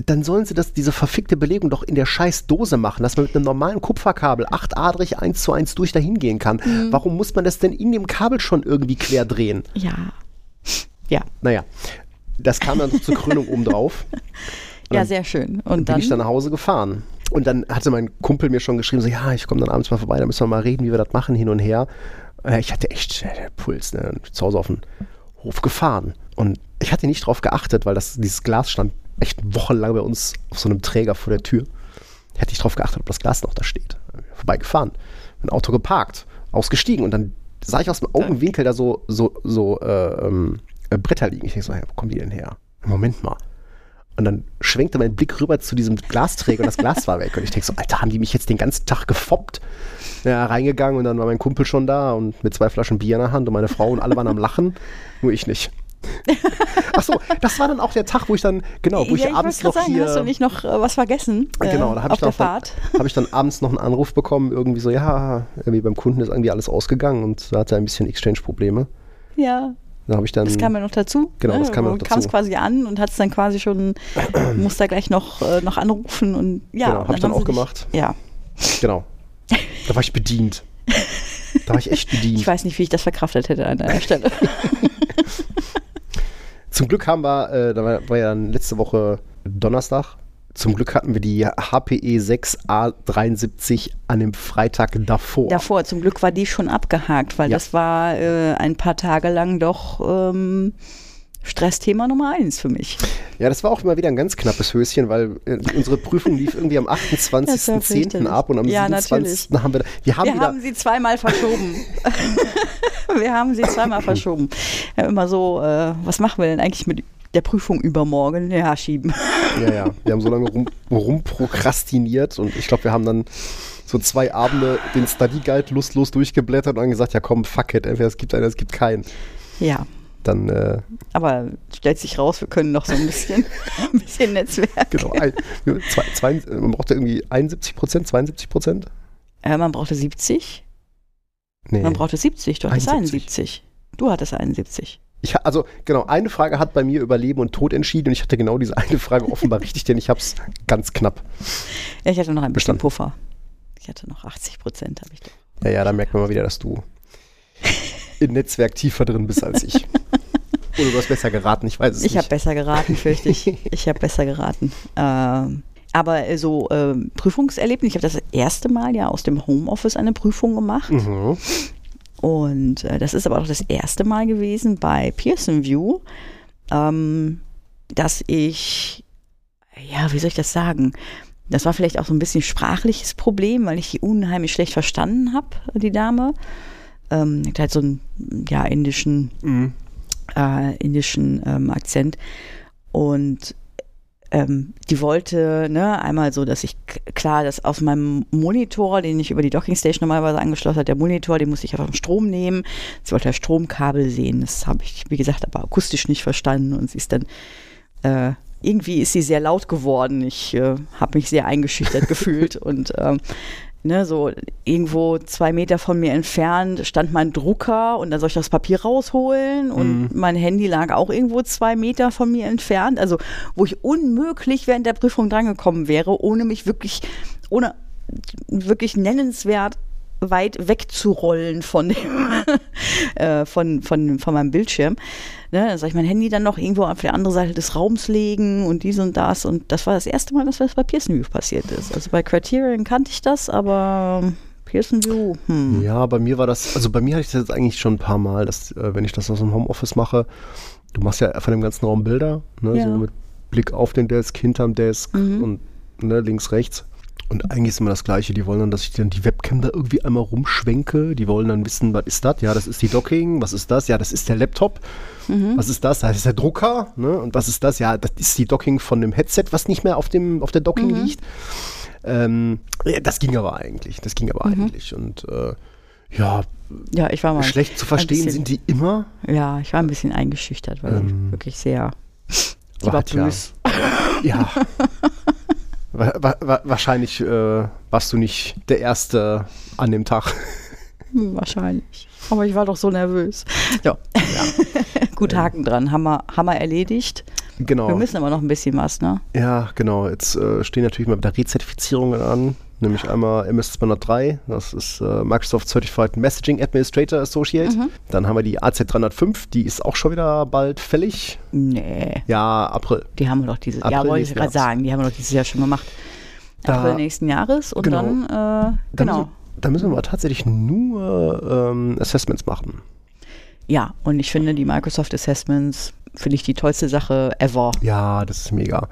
dann sollen sie das, diese verfickte Belegung doch in der scheiß Dose machen, dass man mit einem normalen Kupferkabel achtadrig eins zu eins durch dahin gehen kann. Mhm. Warum muss man das denn in dem Kabel schon irgendwie quer drehen? Ja. Ja. Naja, das kam dann zur Krönung oben drauf. Ja, sehr schön. Und bin dann. ich dann nach Hause gefahren. Und dann hatte mein Kumpel mir schon geschrieben, so, ja, ich komme dann abends mal vorbei, da müssen wir mal reden, wie wir das machen, hin und her. Äh, Ich hatte echt Puls, ne? Zu Hause auf den Hof gefahren. Und ich hatte nicht drauf geachtet, weil das, dieses Glas stand echt wochenlang bei uns auf so einem Träger vor der Tür. Ich hatte nicht drauf geachtet, ob das Glas noch da steht. Vorbeigefahren, mein Auto geparkt, ausgestiegen und dann sah ich aus dem Augenwinkel da so, so, so äh, ähm, äh, Bretter liegen. Ich denke so, hey, wo kommen die denn her? Moment mal. Und dann schwenkte mein Blick rüber zu diesem Glasträger und das Glas war weg. Und ich denke so, Alter, haben die mich jetzt den ganzen Tag gefoppt? Ja, reingegangen und dann war mein Kumpel schon da und mit zwei Flaschen Bier in der Hand und meine Frau und alle waren am Lachen, nur ich nicht. Ach so, das war dann auch der Tag, wo ich dann, genau, wo ja, ich abends wollte noch sagen, hier... hast du nicht noch äh, was vergessen? äh, Genau, da habe auf ich, der dann- Fahrt. hab ich dann abends noch einen Anruf bekommen, irgendwie so, ja, irgendwie beim Kunden ist irgendwie alles ausgegangen und da hatte er ein bisschen Exchange-Probleme. Ja, Da habe ich dann, das kam ja noch dazu. Genau, das kam ja noch Du kamst dazu. quasi an und hattest dann quasi schon, musst da gleich noch, äh, noch anrufen und ja. Genau, und hab ich dann auch dich- gemacht. Ja, genau, da war ich bedient. Da war ich echt bedient. ich weiß nicht, wie ich das verkraftet hätte an deiner Stelle. Zum Glück haben wir, äh, da war, war ja letzte Woche Donnerstag, zum Glück hatten wir die HPE 6A73 an dem Freitag davor. Davor, zum Glück war die schon abgehakt, weil Ja. das war äh, ein paar Tage lang doch ähm, Stressthema Nummer eins für mich. Ja, das war auch immer wieder ein ganz knappes Höschen, weil äh, unsere Prüfung lief irgendwie am Das war 28.10. fürchterlich. ab und am Ja, 27. haben wir, wir haben Wir haben sie zweimal verschoben. wir haben sie zweimal verschoben. Haben immer so, äh, was machen wir denn eigentlich mit der Prüfung übermorgen? Ja, schieben. ja, ja, wir haben so lange rum, rumprokrastiniert und ich glaube, wir haben dann so zwei Abende den Study Guide lustlos durchgeblättert und dann gesagt, ja komm, fuck it, entweder es gibt einen, es gibt keinen. Ja, Dann, äh, aber stellt sich raus, wir können noch so ein bisschen, ein bisschen Netzwerk. genau, ein, zwei, zwei, man brauchte irgendwie 71 Prozent, 72 Prozent? Äh, man brauchte 70. Nee. Man brauchte 70. Du hattest 71. 71. Du hattest 71. Ich, also genau, eine Frage hat bei mir über Leben und Tod entschieden und ich hatte genau diese eine Frage offenbar richtig, denn ich habe es ganz knapp. Ja, ich hatte noch ein bisschen Bestanden. Puffer. Ich hatte noch 80 Prozent, habe ich doch. Ja, ja, da merkt man mal wieder, dass du im Netzwerk tiefer drin bist als ich. Oder du hast besser geraten, ich weiß es Ich habe nicht. besser geraten, fürchte ich. Ich habe besser geraten. Ähm, aber äh, so ähm, Prüfungserlebnis, ich habe das erste Mal ja aus dem Homeoffice eine Prüfung gemacht. Mhm. Und äh, das ist aber auch das erste Mal gewesen bei Pearson View, ähm, dass ich, ja, wie soll ich das sagen? Das war vielleicht auch so ein bisschen sprachliches Problem, weil ich die unheimlich schlecht verstanden habe, die Dame. Ähm, die hat halt so einen ja, indischen Mhm. äh, indischen ähm, Akzent. Und ähm, die wollte ne, einmal so, dass ich klar, dass aus meinem Monitor, den ich über die Dockingstation normalerweise angeschlossen habe, der Monitor, den musste ich auf den Strom nehmen. Sie wollte das Stromkabel sehen. Das habe ich, wie gesagt, aber akustisch nicht verstanden. Und sie ist dann äh, irgendwie ist sie sehr laut geworden. Ich äh, habe mich sehr eingeschüchtert gefühlt und ähm, ne, so irgendwo zwei Meter von mir entfernt stand mein Drucker und dann soll ich das Papier rausholen und mein Handy lag auch irgendwo zwei Meter von mir entfernt. Also wo ich unmöglich während der Prüfung drangekommen wäre, ohne mich wirklich, ohne wirklich nennenswert weit wegzurollen von dem, äh, von, von, von meinem Bildschirm. Ne, dann soll ich mein Handy dann noch irgendwo auf der anderen Seite des Raums legen und dies und das. Und das war das erste Mal, dass das bei Pearson View passiert ist. Also bei Criterion kannte ich das, aber Pearson View, hm. Ja, bei mir war das, also bei mir hatte ich das jetzt eigentlich schon ein paar Mal, dass, äh, wenn ich das aus dem Homeoffice mache, du machst ja von dem ganzen Raum Bilder, ne, Ja. so mit Blick auf den Desk, hinterm Desk und ne, links, rechts. Und eigentlich ist immer das Gleiche. Die wollen dann, dass ich dann die Webcam da irgendwie einmal rumschwenke. Die wollen dann wissen, was ist das? Ja, das ist die Docking. Was ist das? Ja, das ist der Laptop. Was ist das? Das ist der Drucker. Ne? Und was ist das? Ja, das ist die Docking von dem Headset, was nicht mehr auf, dem, auf der Docking liegt. Ähm, ja, das ging aber eigentlich. Das ging aber eigentlich. Und äh, ja, ja, ich war mal schlecht zu verstehen bisschen- sind die immer. Ja, ich war ein bisschen eingeschüchtert, weil Ähm, die wirklich sehr. Aber war ja-. Ja. Wa wa wa wahrscheinlich äh, warst du nicht der Erste an dem Tag. Wahrscheinlich. Aber ich war doch so nervös. Ja. Gut, Haken dran. Haben wir, haben wir erledigt. Genau. Wir müssen aber noch ein bisschen was, ne? Ja, genau. Jetzt äh, stehen natürlich mal wieder Rezertifizierungen an. Nämlich einmal MS203, das ist äh, Microsoft Certified Messaging Administrator Associate. Mhm. Dann haben wir die AZ305, die ist auch schon wieder bald fällig. Nee. Ja, April. Die haben wir doch dieses April Jahr, wollte ich gerade sagen, die haben wir doch dieses Jahr schon gemacht. Da- April nächsten Jahres und Genau. dann, äh, Da genau. Müssen, da müssen wir tatsächlich nur ähm, Assessments machen. Ja, und ich finde die Microsoft Assessments, finde ich die tollste Sache ever. Ja, das ist mega.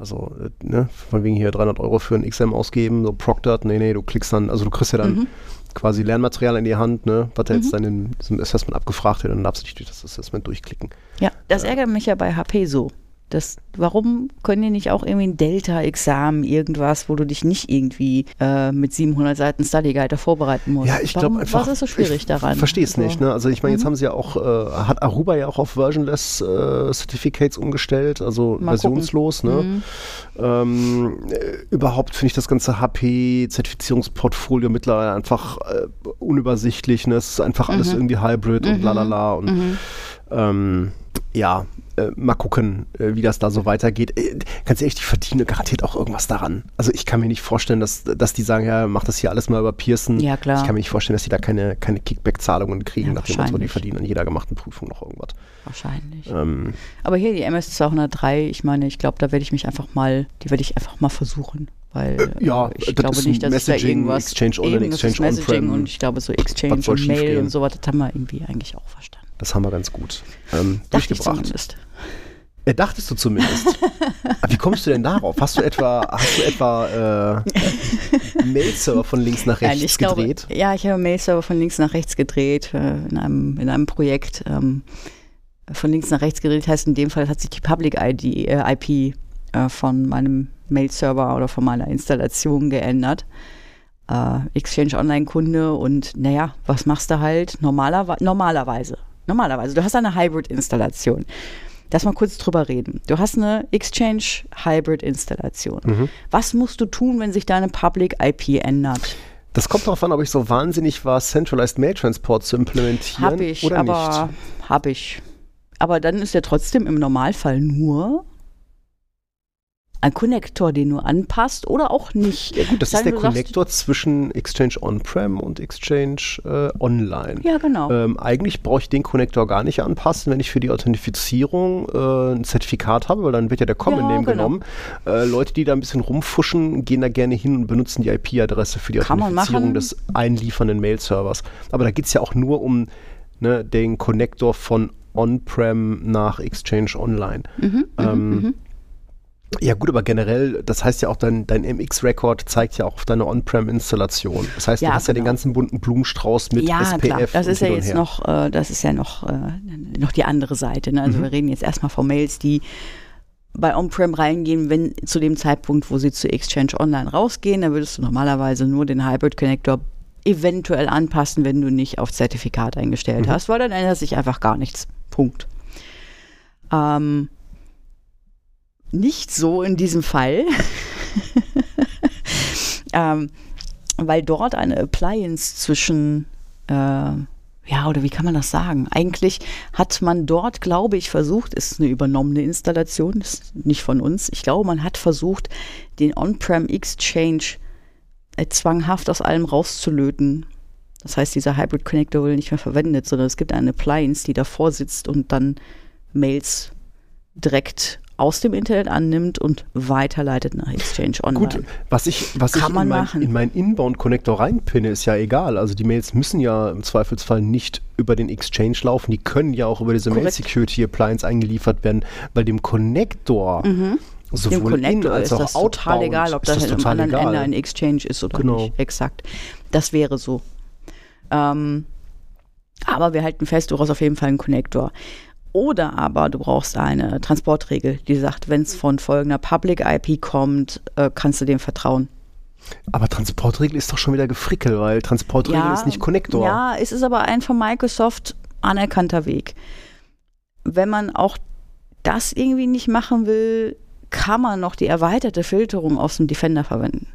Also, äh, ne, von wegen hier 300 Euro für ein XM ausgeben, so proctored, nee, nee, du klickst dann, also du kriegst ja dann Mhm. quasi Lernmaterial in die Hand, ne, was da jetzt dann in diesem Assessment abgefragt wird, dann darfst du dich durch das Assessment durchklicken. Ja, das ärgert mich ja bei HP so. Das, warum können die nicht auch irgendwie ein Delta-Examen, irgendwas, wo du dich nicht irgendwie äh, mit 700 Seiten Study Guide vorbereiten musst? Ja, ich Warum- glaube einfach. Was ist so schwierig ich daran? Verstehe es Also, nicht, ne? Also ich meine, jetzt haben sie ja auch, äh, hat Aruba ja auch auf Versionless äh, Certificates umgestellt, also Mal versionslos, ne? Mhm. Ähm, äh, überhaupt finde ich das ganze HP-Zertifizierungsportfolio mittlerweile einfach äh, unübersichtlich, ne? Es ist einfach Mhm. alles irgendwie Hybrid und lalala und ähm, ja, äh, mal gucken, äh, wie das da so weitergeht. Äh, ganz ehrlich, die verdienen garantiert auch irgendwas daran. Also ich kann mir nicht vorstellen, dass, dass die sagen, ja, mach das hier alles mal über Pearson. Ja, klar. Ich kann mir nicht vorstellen, dass die da keine, keine Kickback-Zahlungen kriegen, Ja, nach dem Motto, die verdienen an jeder gemachten Prüfung noch irgendwas. Wahrscheinlich. Ähm, Aber hier die MS203, ich meine, ich glaube, da werde ich mich einfach mal, die werde ich einfach mal versuchen. Weil Äh, ja, ich glaube ist nicht, dass ich da Messaging, irgendwas. Exchange Online, Exchange Messaging On-Prem. und ich glaube so Exchange Was und Mail und sowas, das haben wir irgendwie eigentlich auch verstanden. Das haben wir ganz gut ähm, Dachte ich durchgebracht. zumindest. Äh, dachtest du zumindest. Aber wie kommst du denn darauf? Hast du etwa, hast du etwa äh, Mail-Server von links nach rechts Nein, ich gedreht? Glaube, ja, ich habe Mail-Server von links nach rechts gedreht äh, in, einem, in einem Projekt. Ähm, von links nach rechts gedreht heißt in dem Fall hat sich die Public ID, äh, IP äh, von meinem Mail-Server oder von meiner Installation geändert. Äh, Exchange Online-Kunde und naja, was machst du halt normalerwe normalerweise? Normalerweise, du hast eine Hybrid-Installation. Lass mal kurz drüber reden. Du hast eine Exchange Hybrid-Installation. Mhm. Was musst du tun, wenn sich deine Public IP ändert? Das kommt darauf an, ob ich so wahnsinnig war, Centralized Mail Transport zu implementieren Habe ich, oder aber nicht. habe ich. Aber dann ist ja trotzdem im Normalfall nur ein Konnektor, den du anpasst oder auch nicht. Ja gut, das Sagen ist der Connector zwischen Exchange On-Prem und Exchange äh, Online. Ja, genau. Ähm, eigentlich brauche ich den Connector gar nicht anpassen, wenn ich für die Authentifizierung äh, ein Zertifikat habe, weil dann wird ja der Common Ja, Name genau. genommen. Äh, Leute, die da ein bisschen rumfuschen, gehen da gerne hin und benutzen die IP-Adresse für die Kann Authentifizierung des einliefernden Mail-Servers. Aber da geht es ja auch nur um ne, den Connector von On-Prem nach Exchange Online. Mhm, ähm, ja gut, aber generell, das heißt ja auch, dein, dein MX-Record zeigt ja auch auf deine On-Prem-Installation. Das heißt, Ja, du hast ja den genau. ganzen bunten Blumenstrauß mit ja, SPF klar. Das ist ja jetzt her. noch, äh, das ist ja noch, äh, noch die andere Seite. Ne? Also Mhm. wir reden jetzt erstmal von Mails, die bei On-Prem reingehen, wenn zu dem Zeitpunkt, wo sie zu Exchange Online rausgehen, dann würdest du normalerweise nur den Hybrid Connector eventuell anpassen, wenn du nicht auf Zertifikat eingestellt Mhm. hast, weil dann ändert sich einfach gar nichts. Punkt. Ähm, nicht so in diesem Fall. ähm, weil dort eine Appliance zwischen, äh, ja, oder wie kann man das sagen? Eigentlich hat man dort, glaube ich, versucht, ist eine übernommene Installation, ist nicht von uns. Ich glaube, man hat versucht, den On-Prem Exchange äh, zwanghaft aus allem rauszulöten. Das heißt, dieser Hybrid Connector will nicht mehr verwendet, sondern es gibt eine Appliance, die davor sitzt und dann Mails direkt aus dem Internet annimmt und weiterleitet nach Exchange Online. Gut, was ich, was Kann ich in, mein, in meinen Inbound-Connector reinpinne, ist ja egal. Also die Mails müssen ja im Zweifelsfall nicht über den Exchange laufen. Die können ja auch über diese. Mail-Security-Appliance eingeliefert werden. Bei dem Connector, Dem sowohl in Connector als ist das total outbound, egal, ob ist das, das am total anderen Ende egal. ein Exchange ist oder Genau. nicht. Exakt. Das wäre so. Ähm, aber wir halten fest, du brauchst auf jeden Fall einen Connector. Oder aber du brauchst eine Transportregel, die sagt, wenn es von folgender Public IP kommt, äh, kannst du dem vertrauen. Aber Transportregel ist doch schon wieder gefrickel, weil Transportregel ist nicht Connector. Ja, es ist aber ein von Microsoft anerkannter Weg. Wenn man auch das irgendwie nicht machen will, kann man noch die erweiterte Filterung aus dem Defender verwenden.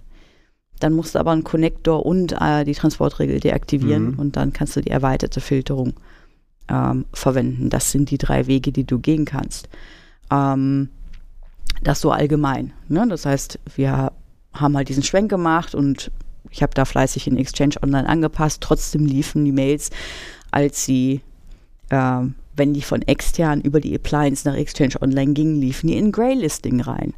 Dann musst du aber einen Connector und äh, die Transportregel deaktivieren Mhm. und dann kannst du die erweiterte Filterung ähm, verwenden. Das sind die drei Wege, die du gehen kannst. Ähm, das so allgemein. Ne? Das heißt, wir haben halt diesen Schwenk gemacht und ich habe da fleißig in Exchange Online angepasst. Trotzdem liefen die Mails, als sie, ähm, wenn die von extern über die Appliance nach Exchange Online gingen, liefen die in Graylisting rein.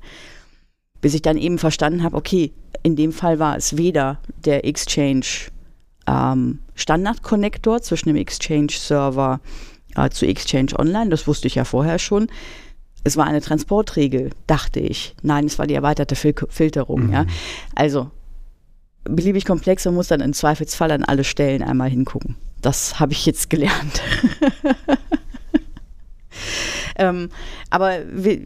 Bis ich dann eben verstanden habe, okay, in dem Fall war es weder der Exchange ähm, Standard-Connector zwischen dem Exchange-Server äh, zu Exchange Online, das wusste ich ja vorher schon. Es war eine Transportregel, dachte ich. Nein, es war die erweiterte Fil Filterung. Ja? Also beliebig komplex und muss dann im Zweifelsfall an alle Stellen einmal hingucken. Das habe ich jetzt gelernt. ähm, aber wir,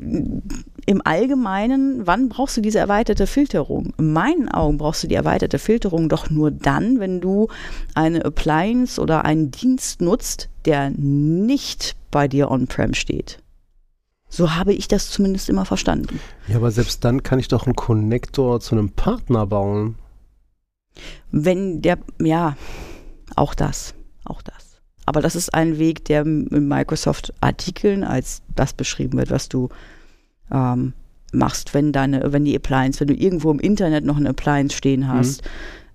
im Allgemeinen, wann brauchst du diese erweiterte Filterung? In meinen Augen brauchst du die erweiterte Filterung doch nur dann, wenn du eine Appliance oder einen Dienst nutzt, der nicht bei dir on-prem steht. So habe ich das zumindest immer verstanden. Ja, aber selbst dann kann ich doch einen Connector zu einem Partner bauen. Wenn der, ja, auch das, auch das. Aber das ist ein Weg, der in Microsoft-Artikeln als das beschrieben wird, was du ähm, machst, wenn deine, wenn die Appliance, wenn du irgendwo im Internet noch eine Appliance stehen hast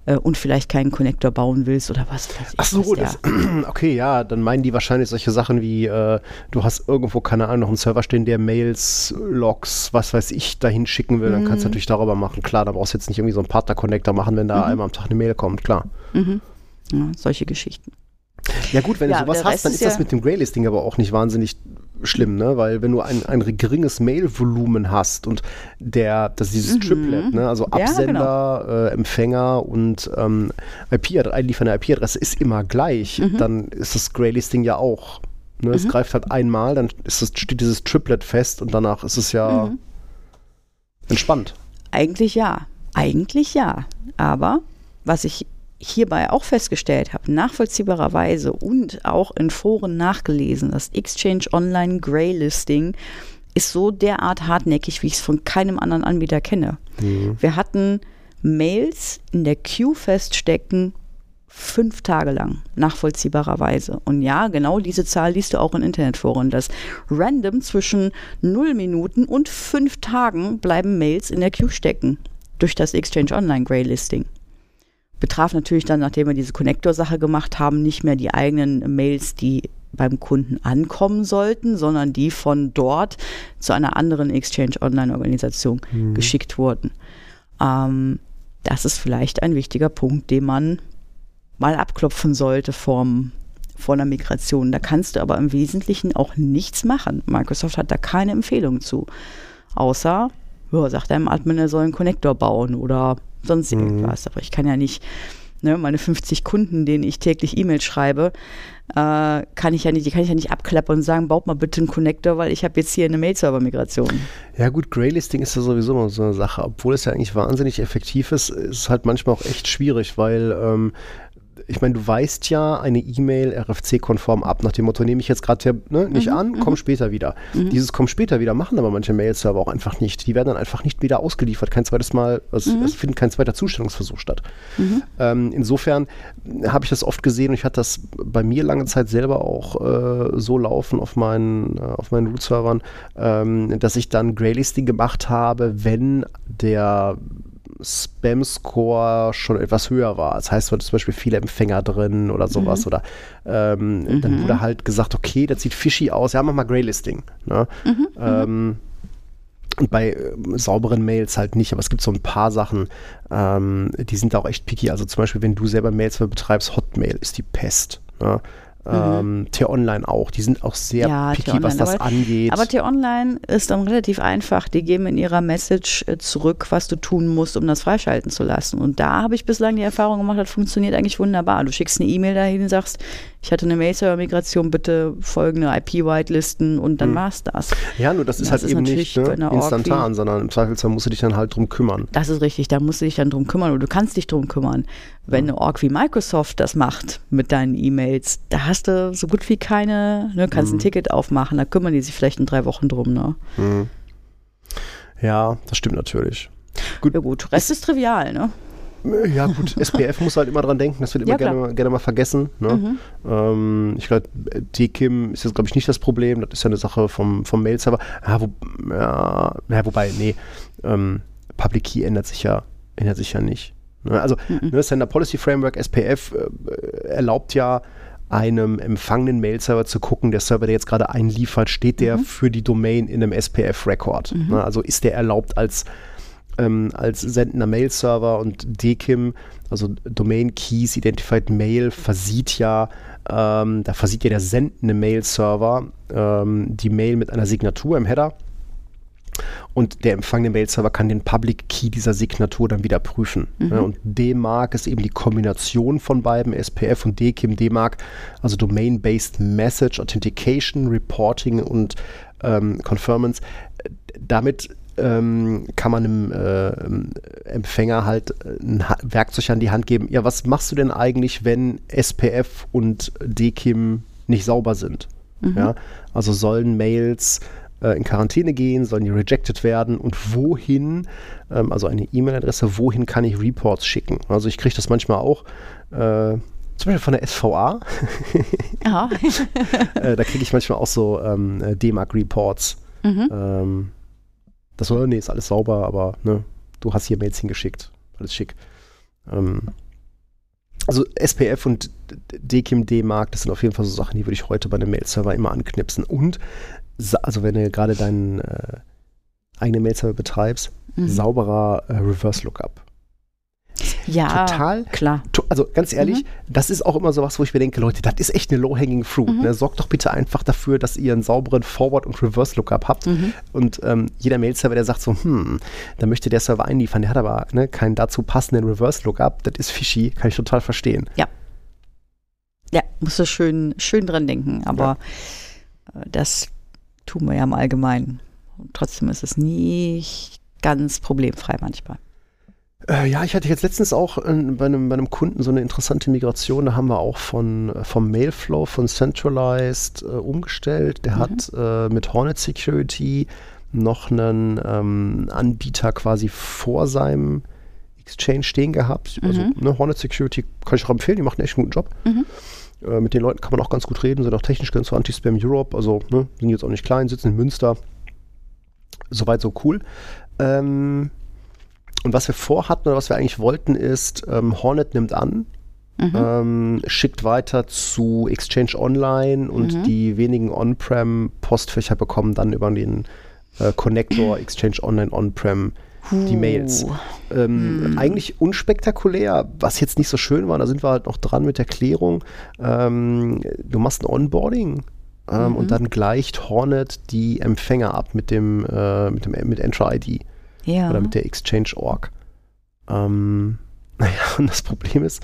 äh, und vielleicht keinen Connector bauen willst oder was weiß ich. Ach so, das, okay, ja, dann meinen die wahrscheinlich solche Sachen wie, äh, du hast irgendwo, keine Ahnung, noch einen Server stehen, der Mails, Logs, was weiß ich, dahin schicken will, dann kannst Mhm. du natürlich darüber machen. Klar, da brauchst du jetzt nicht irgendwie so einen Partner-Connector machen, wenn da Mhm. einmal am Tag eine Mail kommt, klar. ja, solche Geschichten. Ja gut, wenn Ja, du sowas hast, dann ist ist das ja- mit dem Graylisting aber auch nicht wahnsinnig schlimm, ne? Weil wenn du ein, ein geringes Mail-Volumen hast und der, das ist dieses Triplet, ne? Also Mhm. Ja, genau. Absender, äh, Empfänger und ähm, IP, einliefernde IP-Adresse ist immer gleich, Mhm. dann ist das Graylisting ja auch. Ne? Es greift halt einmal, dann ist das, steht dieses Triplet fest und danach ist es ja Mhm. entspannt. Eigentlich ja. Eigentlich ja. Aber was ich hierbei auch festgestellt habe, nachvollziehbarerweise und auch in Foren nachgelesen, das Exchange Online Graylisting ist so derart hartnäckig, wie ich es von keinem anderen Anbieter kenne. Wir hatten Mails in der Queue feststecken, fünf Tage lang, nachvollziehbarerweise. Und ja, genau diese Zahl liest du auch in Internetforen, dass random zwischen 0 Minuten und fünf Tagen bleiben Mails in der Queue stecken durch das Exchange Online Graylisting. Betraf natürlich dann, nachdem wir diese Connector-Sache gemacht haben, nicht mehr die eigenen Mails, die beim Kunden ankommen sollten, sondern die von dort zu einer anderen Exchange Online-Organisation geschickt wurden. Ähm, das ist vielleicht ein wichtiger Punkt, den man mal abklopfen sollte vom, vor einer Migration. Da kannst du aber im Wesentlichen auch nichts machen. Microsoft hat da keine Empfehlung zu. Außer, ja, sagt einem Admin, er soll einen Connector bauen oder sonst irgendwas. Aber ich kann ja nicht, ne, meine 50 Kunden, denen ich täglich E-Mails schreibe, äh, kann ich ja nicht, die kann ich ja nicht abklappern und sagen, baut mal bitte einen Connector, weil ich habe jetzt hier eine Mail-Server-Migration. Ja gut, Graylisting ist ja sowieso immer so eine Sache. Obwohl es ja eigentlich wahnsinnig effektiv ist, ist es halt manchmal auch echt schwierig, weil ähm, ich meine, du weißt ja eine E-Mail RFC-konform ab, nach dem Motto, nehme ich jetzt gerade ne, nicht Mhm, an, komm später wieder. Dieses komm später wieder machen aber manche Mail-Server auch einfach nicht. Die werden dann einfach nicht wieder ausgeliefert, kein zweites Mal, es, Mhm. es findet kein zweiter Zustellungsversuch statt. Ähm, insofern habe ich das oft gesehen und ich hatte das bei mir lange Zeit selber auch äh, so laufen auf meinen, äh, auf meinen Root-Servern, ähm, dass ich dann Graylisting gemacht habe, wenn der Spam-Score schon etwas höher war. Das heißt, du hattest zum Beispiel viele Empfänger drin oder sowas. Oder ähm, dann wurde halt gesagt, okay, das sieht fishy aus, ja, mach mal Graylisting. Ne? Ähm, und bei ähm, sauberen Mails halt nicht, aber es gibt so ein paar Sachen, ähm, die sind da auch echt picky. Also zum Beispiel, wenn du selber Mails betreibst, Hotmail ist die Pest. Ne? Ähm, T-Online auch, die sind auch sehr Ja, picky, was das aber- angeht. Aber T-Online ist dann relativ einfach. Die geben in ihrer Message äh, zurück, was du tun musst, um das freischalten zu lassen. Und da habe ich bislang die Erfahrung gemacht, das funktioniert eigentlich wunderbar. Du schickst eine E-Mail dahin und sagst, ich hatte eine Mail-Server-Migration, bitte folgende IP-Whitelisten und dann war's das. ja, nur das ist Das halt ist eben nicht ne, instantan, sondern im Zweifelsfall musst du dich dann halt drum kümmern. Das ist richtig, da musst du dich dann drum kümmern oder du kannst dich drum kümmern. Wenn eine Org wie Microsoft das macht mit deinen E-Mails, da hast du so gut wie keine, ne, kannst Mhm. ein Ticket aufmachen, da kümmern die sich vielleicht in drei Wochen drum, ne? Ja, das stimmt natürlich. Ja gut, Rest ist trivial, ne? Ja, gut, SPF muss halt immer dran denken, das wird immer Ja, gerne, gerne mal vergessen. Ne? Ähm, ich glaube, DKIM ist jetzt, glaube ich, nicht das Problem. Das ist ja eine Sache vom, vom Mail-Server. Ja, wo, ja, ja, wobei, nee, ähm, Public Key ändert sich ja, ändert sich ja nicht. Ne? Also, ne, Sender Policy Framework, SPF, äh, erlaubt ja einem empfangenen Mail-Server zu gucken, der Server, der jetzt gerade einliefert, steht der für die Domain in einem SPF-Record. Ne? Also ist der erlaubt als ähm, als sendender Mail-Server und DKIM, also Domain Keys Identified Mail, versieht ja, ähm, da versieht ja der sendende Mail-Server ähm, die Mail mit einer Signatur im Header und der empfangene Mail-Server kann den Public Key dieser Signatur dann wieder prüfen. Ja, und DMARC ist eben die Kombination von beiden, SPF und DKIM. DMARC, also Domain-Based Message Authentication, Reporting und ähm, Confirmance. Damit ähm, kann man einem äh, Empfänger halt ein Ha- Werkzeug an die Hand geben. Ja, was machst du denn eigentlich, wenn SPF und DKIM nicht sauber sind? Ja, also sollen Mails äh, in Quarantäne gehen, sollen die rejected werden und wohin, ähm, also eine E-Mail-Adresse, wohin kann ich Reports schicken? Also ich kriege das manchmal auch, äh, zum Beispiel von der SVA, äh, da kriege ich manchmal auch so ähm, äh, D-Mark-Reports. Ähm, das soll, nee, ist alles sauber, aber ne, du hast hier Mails hingeschickt. Alles schick. Ähm, also SPF und DKIM D-Mark, das sind auf jeden Fall so Sachen, die würde ich heute bei einem Mail-Server immer anknipsen. Und, also wenn du gerade deinen äh, eigenen Mail-Server betreibst, sauberer äh, Reverse-Lookup. ja, Total klar. To- Also ganz ehrlich, das ist auch immer so was, wo ich mir denke, Leute, das ist echt eine low-hanging fruit. Mhm. Ne? Sorgt doch bitte einfach dafür, dass ihr einen sauberen Forward- und Reverse-Lookup habt. Mhm. Und ähm, jeder Mail-Server, der sagt so, hm, da möchte der Server einliefern, der hat aber ne, keinen dazu passenden Reverse-Lookup, das ist fishy, kann ich total verstehen. Ja. Ja, musst du schön, schön dran denken, aber äh, das tun wir ja im Allgemeinen. Und trotzdem ist es nicht ganz problemfrei manchmal. Äh, ja, ich hatte jetzt letztens auch äh, bei, einem, bei einem Kunden so eine interessante Migration. Da haben wir auch von, äh, vom Mailflow von Centralized äh, umgestellt. Der hat äh, mit Hornet Security noch einen ähm, Anbieter quasi vor seinem Exchange stehen gehabt. Also ne, Hornet Security kann ich auch empfehlen, die machen echt einen guten Job. Äh, mit den Leuten kann man auch ganz gut reden, sind auch technisch ganz so Anti-Spam Europe, also ne, sind jetzt auch nicht klein, sitzen in Münster. Soweit so cool. Ähm, und was wir vorhatten oder was wir eigentlich wollten, ist, ähm, Hornet nimmt an, ähm, schickt weiter zu Exchange Online und die wenigen On-Prem-Postfächer bekommen dann über den äh, Connector Exchange Online On-Prem die Mails. Ähm, Eigentlich unspektakulär, was jetzt nicht so schön war, da sind wir halt noch dran mit der Klärung. Ähm, du machst ein Onboarding ähm, und dann gleicht Hornet die Empfänger ab mit dem, äh, mit dem mit Entra-ID Ja. oder mit der Exchange.org. Ähm, naja, und das Problem ist,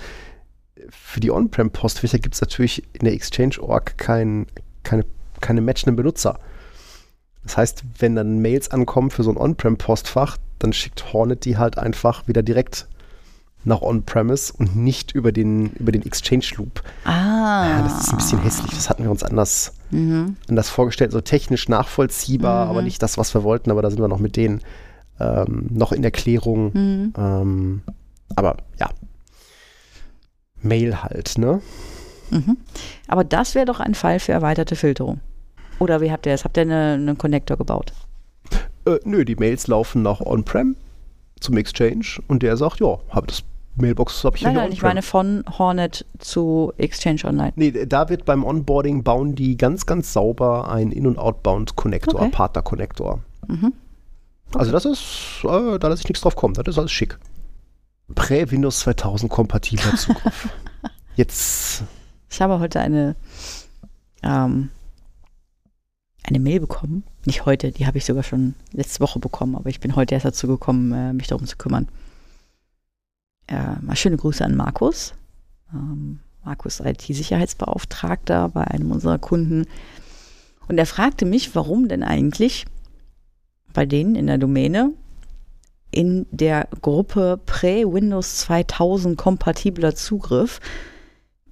für die On-Prem-Postfächer gibt es natürlich in der Exchange.org kein, keine, keine matchenden Benutzer. Das heißt, wenn dann Mails ankommen für so ein On-Prem-Postfach, dann schickt Hornet die halt einfach wieder direkt nach On-Premise und nicht über den, über den Exchange Loop. Ah. Ja, das ist ein bisschen hässlich. Das hatten wir uns anders, anders vorgestellt. So technisch nachvollziehbar, aber nicht das, was wir wollten. Aber da sind wir noch mit denen ähm, noch in der Klärung. Ähm, aber ja. Mail halt, ne? Aber das wäre doch ein Fall für erweiterte Filterung. Oder wie habt ihr das? Habt ihr eine- einen Connector gebaut? Äh, nö, die Mails laufen nach On-Prem zum Exchange und der sagt, ja, hab das Mailbox habe ich Nein, nein, ich meine von Hornet zu Exchange Online. Nee, da wird beim Onboarding bauen die ganz, ganz sauber einen In- und Outbound-Connector, Okay. Partner-Connector. Also das ist, äh, da lasse ich nichts drauf kommen, das ist alles schick. Prä-Windows 2000 kompatibler Zugriff. Jetzt, Ich habe heute eine, ähm, eine Mail bekommen. Nicht heute, die habe ich sogar schon letzte Woche bekommen, aber ich bin heute erst dazu gekommen, äh, mich darum zu kümmern. Äh, mal schöne Grüße an Markus. Ähm, Markus IT-Sicherheitsbeauftragter bei einem unserer Kunden. Und er fragte mich, warum denn eigentlich bei denen in der Domäne in der Gruppe Prä-Windows 2000 kompatibler Zugriff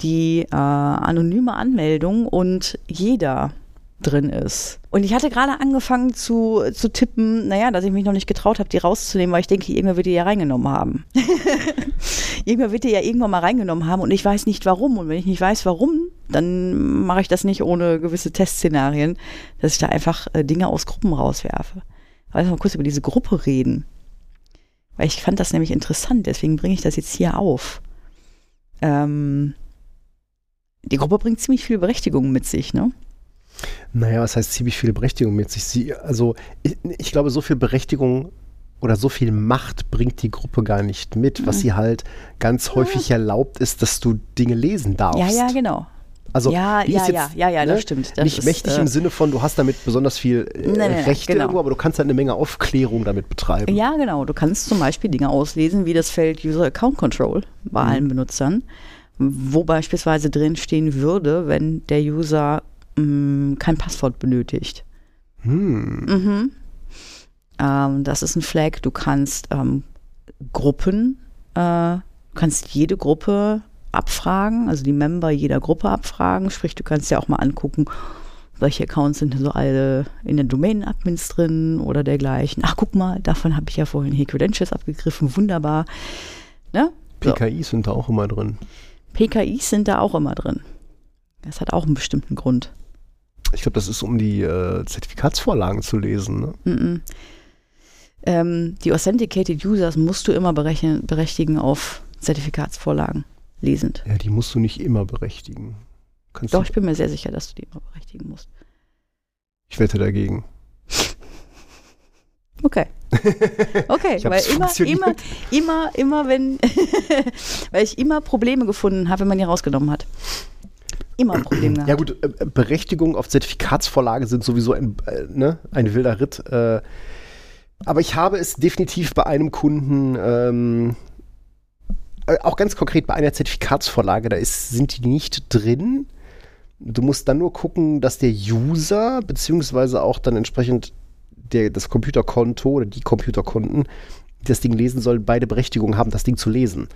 die äh, anonyme Anmeldung und jeder drin ist. Und ich hatte gerade angefangen zu, zu tippen, naja, dass ich mich noch nicht getraut habe, die rauszunehmen, weil ich denke, irgendwer wird die ja reingenommen haben. irgendwer wird die ja irgendwann mal reingenommen haben und ich weiß nicht warum. Und wenn ich nicht weiß warum, dann mache ich das nicht ohne gewisse Testszenarien, dass ich da einfach äh, Dinge aus Gruppen rauswerfe. Aber mal kurz über diese Gruppe reden. Weil ich fand das nämlich interessant, deswegen bringe ich das jetzt hier auf. Ähm, die Gruppe bringt ziemlich viel Berechtigung mit sich, ne? Naja, was heißt ziemlich viel Berechtigung mit sich? Sie, also ich, ich glaube, so viel Berechtigung oder so viel Macht bringt die Gruppe gar nicht mit. Was sie halt ganz häufig erlaubt ist, dass du Dinge lesen darfst. Ja, ja, genau. Also Ja, ja, ja, jetzt, ja, ja, das ne, stimmt. Das nicht ist, mächtig äh, im Sinne von, du hast damit besonders viel äh, nein, nein, Rechte genau. irgendwo, aber du kannst halt eine Menge Aufklärung damit betreiben. Ja, genau. Du kannst zum Beispiel Dinge auslesen, wie das Feld User Account Control bei allen Benutzern, wo beispielsweise drin stehen würde, wenn der User mh, kein Passwort benötigt. Mhm. Ähm, das ist ein Flag. Du kannst ähm, Gruppen, äh, du kannst jede Gruppe abfragen, also die Member jeder Gruppe abfragen. Sprich, du kannst ja auch mal angucken, welche Accounts sind so alle in den Domain-Admins drin oder dergleichen. Ach, guck mal, davon habe ich ja vorhin hier Credentials abgegriffen. Wunderbar. Ne? So. PKIs sind da auch immer drin. PKIs sind da auch immer drin. Das hat auch einen bestimmten Grund. Ich glaube, das ist, um die äh, Zertifikatsvorlagen zu lesen. Ne? Mhm. Ähm, die Authenticated Users musst du immer berechtigen auf Zertifikatsvorlagen lesend. Ja, die musst du nicht immer berechtigen. Kannst Doch, ich bin mir sehr sicher, dass du die immer berechtigen musst. ich wette dagegen. Okay. Okay, weil immer, immer, immer, immer, wenn, weil ich immer Probleme gefunden habe, wenn man die rausgenommen hat. Immer ein Problem gehabt. Ja gut, äh, Berechtigungen auf Zertifikatsvorlage sind sowieso ein, äh, ne, ein wilder Ritt. Äh, aber ich habe es definitiv bei einem Kunden, ähm, äh, auch ganz konkret bei einer Zertifikatsvorlage, da ist, sind die nicht drin. Du musst dann nur gucken, dass der User, beziehungsweise auch dann entsprechend der, das Computerkonto oder die Computerkonten, die das Ding lesen sollen, beide Berechtigungen haben, das Ding zu lesen.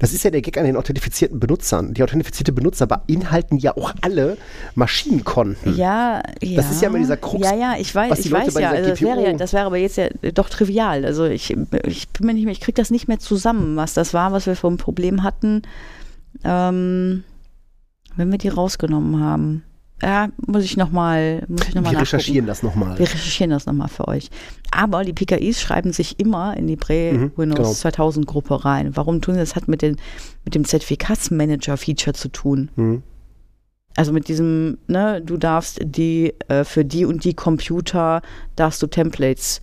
Das ist ja der Gag an den authentifizierten Benutzern. Die authentifizierte Benutzer beinhalten ja auch alle Maschinenkonten. Ja, ja. Das ist ja immer dieser Krux, Ja, ja, ich weiß, ich weiß ja. Also das, wäre ja. Das wäre aber jetzt ja doch trivial. Also ich, ich bin mir nicht mehr, ich kriege das nicht mehr zusammen, was das war, was wir für ein Problem hatten, ähm, wenn wir die rausgenommen haben. Ja, muss ich nochmal, muss ich noch mal Wir nachgucken. recherchieren das nochmal. Wir recherchieren das nochmal für euch. Aber die PKIs schreiben sich immer in die Prä-Windows genau. 2000 Gruppe rein. Warum tun sie das? Hat mit, den, mit dem Zertifikatsmanager-Feature zu tun. Mhm. Also mit diesem, ne, du darfst die, äh, für die und die Computer darfst du Templates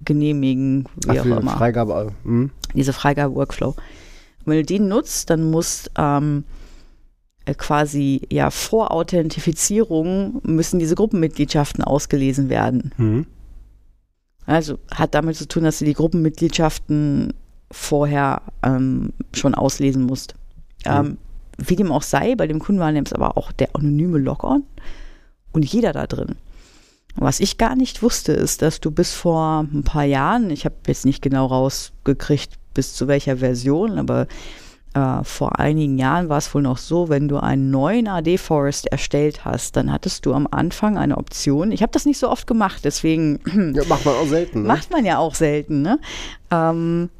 genehmigen, wie Ach, auch immer. Freigabe. Mhm. Diese Freigabe-Workflow. Wenn du den nutzt, dann musst ähm, äh, quasi ja vor Authentifizierung müssen diese Gruppenmitgliedschaften ausgelesen werden. Mhm. Also hat damit zu tun, dass du die Gruppenmitgliedschaften vorher ähm, schon auslesen musst. Ähm, wie dem auch sei, bei dem Kunden war nämlich aber auch der anonyme Log-on und jeder da drin. Was ich gar nicht wusste, ist, dass du bis vor ein paar Jahren, ich habe jetzt nicht genau rausgekriegt, bis zu welcher Version, aber äh, vor einigen Jahren war es wohl noch so, wenn du einen neuen AD Forest erstellt hast, dann hattest du am Anfang eine Option. Ich habe das nicht so oft gemacht, deswegen. Ja, macht man auch selten. Ne? Macht man ja auch selten, ne? Ähm,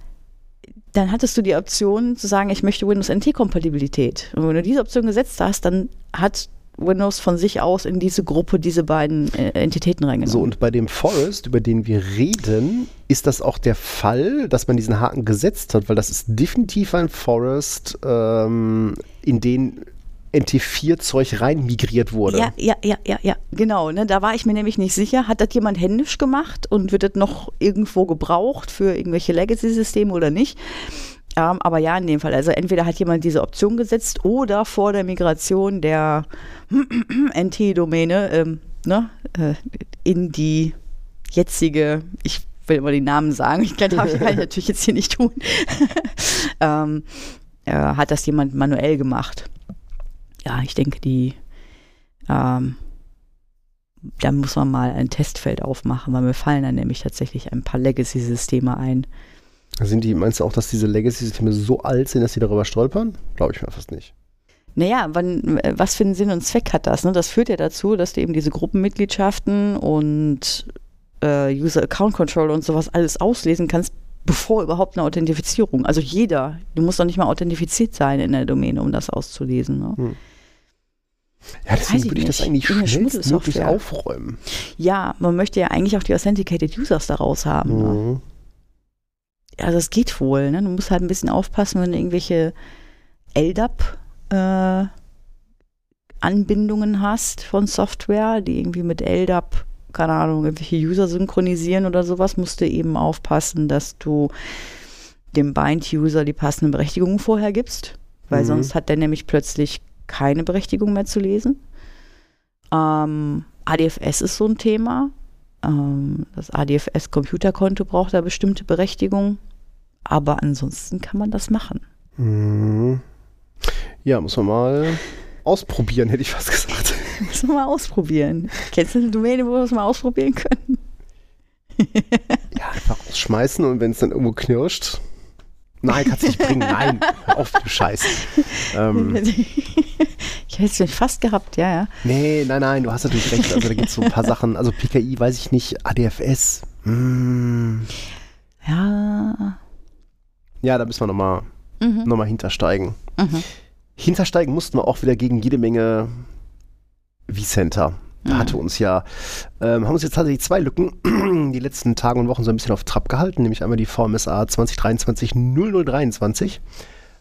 dann hattest du die Option zu sagen, ich möchte Windows NT-Kompatibilität. Und wenn du diese Option gesetzt hast, dann hat Windows von sich aus in diese Gruppe diese beiden äh, Entitäten reingenommen. So, und bei dem Forest, über den wir reden, ist das auch der Fall, dass man diesen Haken gesetzt hat, weil das ist definitiv ein Forest, ähm, in den NT4-Zeug rein migriert wurde. Ja, ja, ja, ja, ja, genau. Ne, da war ich mir nämlich nicht sicher, hat das jemand händisch gemacht und wird das noch irgendwo gebraucht für irgendwelche Legacy-Systeme oder nicht? Ähm, aber ja, in dem Fall. Also entweder hat jemand diese Option gesetzt oder vor der Migration der NT-Domäne ähm, ne, äh, in die jetzige, ich will immer die Namen sagen, ich kann, das natürlich jetzt hier nicht tun, ähm, äh, hat das jemand manuell gemacht. Ja, ich denke, die ähm, da muss man mal ein Testfeld aufmachen, weil mir fallen dann nämlich tatsächlich ein paar Legacy-Systeme ein. Sind die, meinst du auch, dass diese Legacy-Systeme so alt sind, dass sie darüber stolpern? Glaube ich mir fast nicht. Naja, wann, was für einen Sinn und Zweck hat das? Ne? Das führt ja dazu, dass du eben diese Gruppenmitgliedschaften und äh, User Account Control und sowas alles auslesen kannst, bevor überhaupt eine Authentifizierung. Also jeder, du musst doch nicht mal authentifiziert sein in der Domäne, um das auszulesen. Ne? Hm. Ja, deswegen würde ich das eigentlich schnellstmöglich aufräumen. Ja, man möchte ja eigentlich auch die Authenticated Users daraus haben. Ne? Mhm. Ne? Also es geht wohl. Ne? Du musst halt ein bisschen aufpassen, wenn du irgendwelche LDAP äh, Anbindungen hast von Software, die irgendwie mit LDAP, keine Ahnung, irgendwelche User synchronisieren oder sowas, musst du eben aufpassen, dass du dem Bind-User die passenden Berechtigungen vorher gibst, weil mhm. sonst hat der nämlich plötzlich keine Berechtigung mehr zu lesen. Ähm, ADFS ist so ein Thema. Ähm, das ADFS-Computerkonto braucht da bestimmte Berechtigungen. Aber ansonsten kann man das machen. Mhm. Ja, muss man mal ausprobieren, hätte ich fast gesagt. muss man mal ausprobieren. Kennst du eine Domäne, wo wir es mal ausprobieren können? ja, einfach ausschmeißen und wenn es dann irgendwo knirscht. Nein, kannst du nicht bringen. Nein, auf du Scheiß. Ähm, ich hätte es fast gehabt, ja, ja. Nee, nein, nein, du hast natürlich recht. Also da gibt es so ein paar Sachen. Also PKI weiß ich nicht, ADFS. Hm. Ja. Ja, da müssen wir nochmal mhm. noch hintersteigen. Mhm. Hintersteigen mussten wir auch wieder gegen jede Menge vCenter. Da mhm. hatte uns ja, ähm, haben uns jetzt tatsächlich zwei Lücken die letzten Tage und Wochen so ein bisschen auf Trab gehalten, nämlich einmal die VMSA 2023 0023,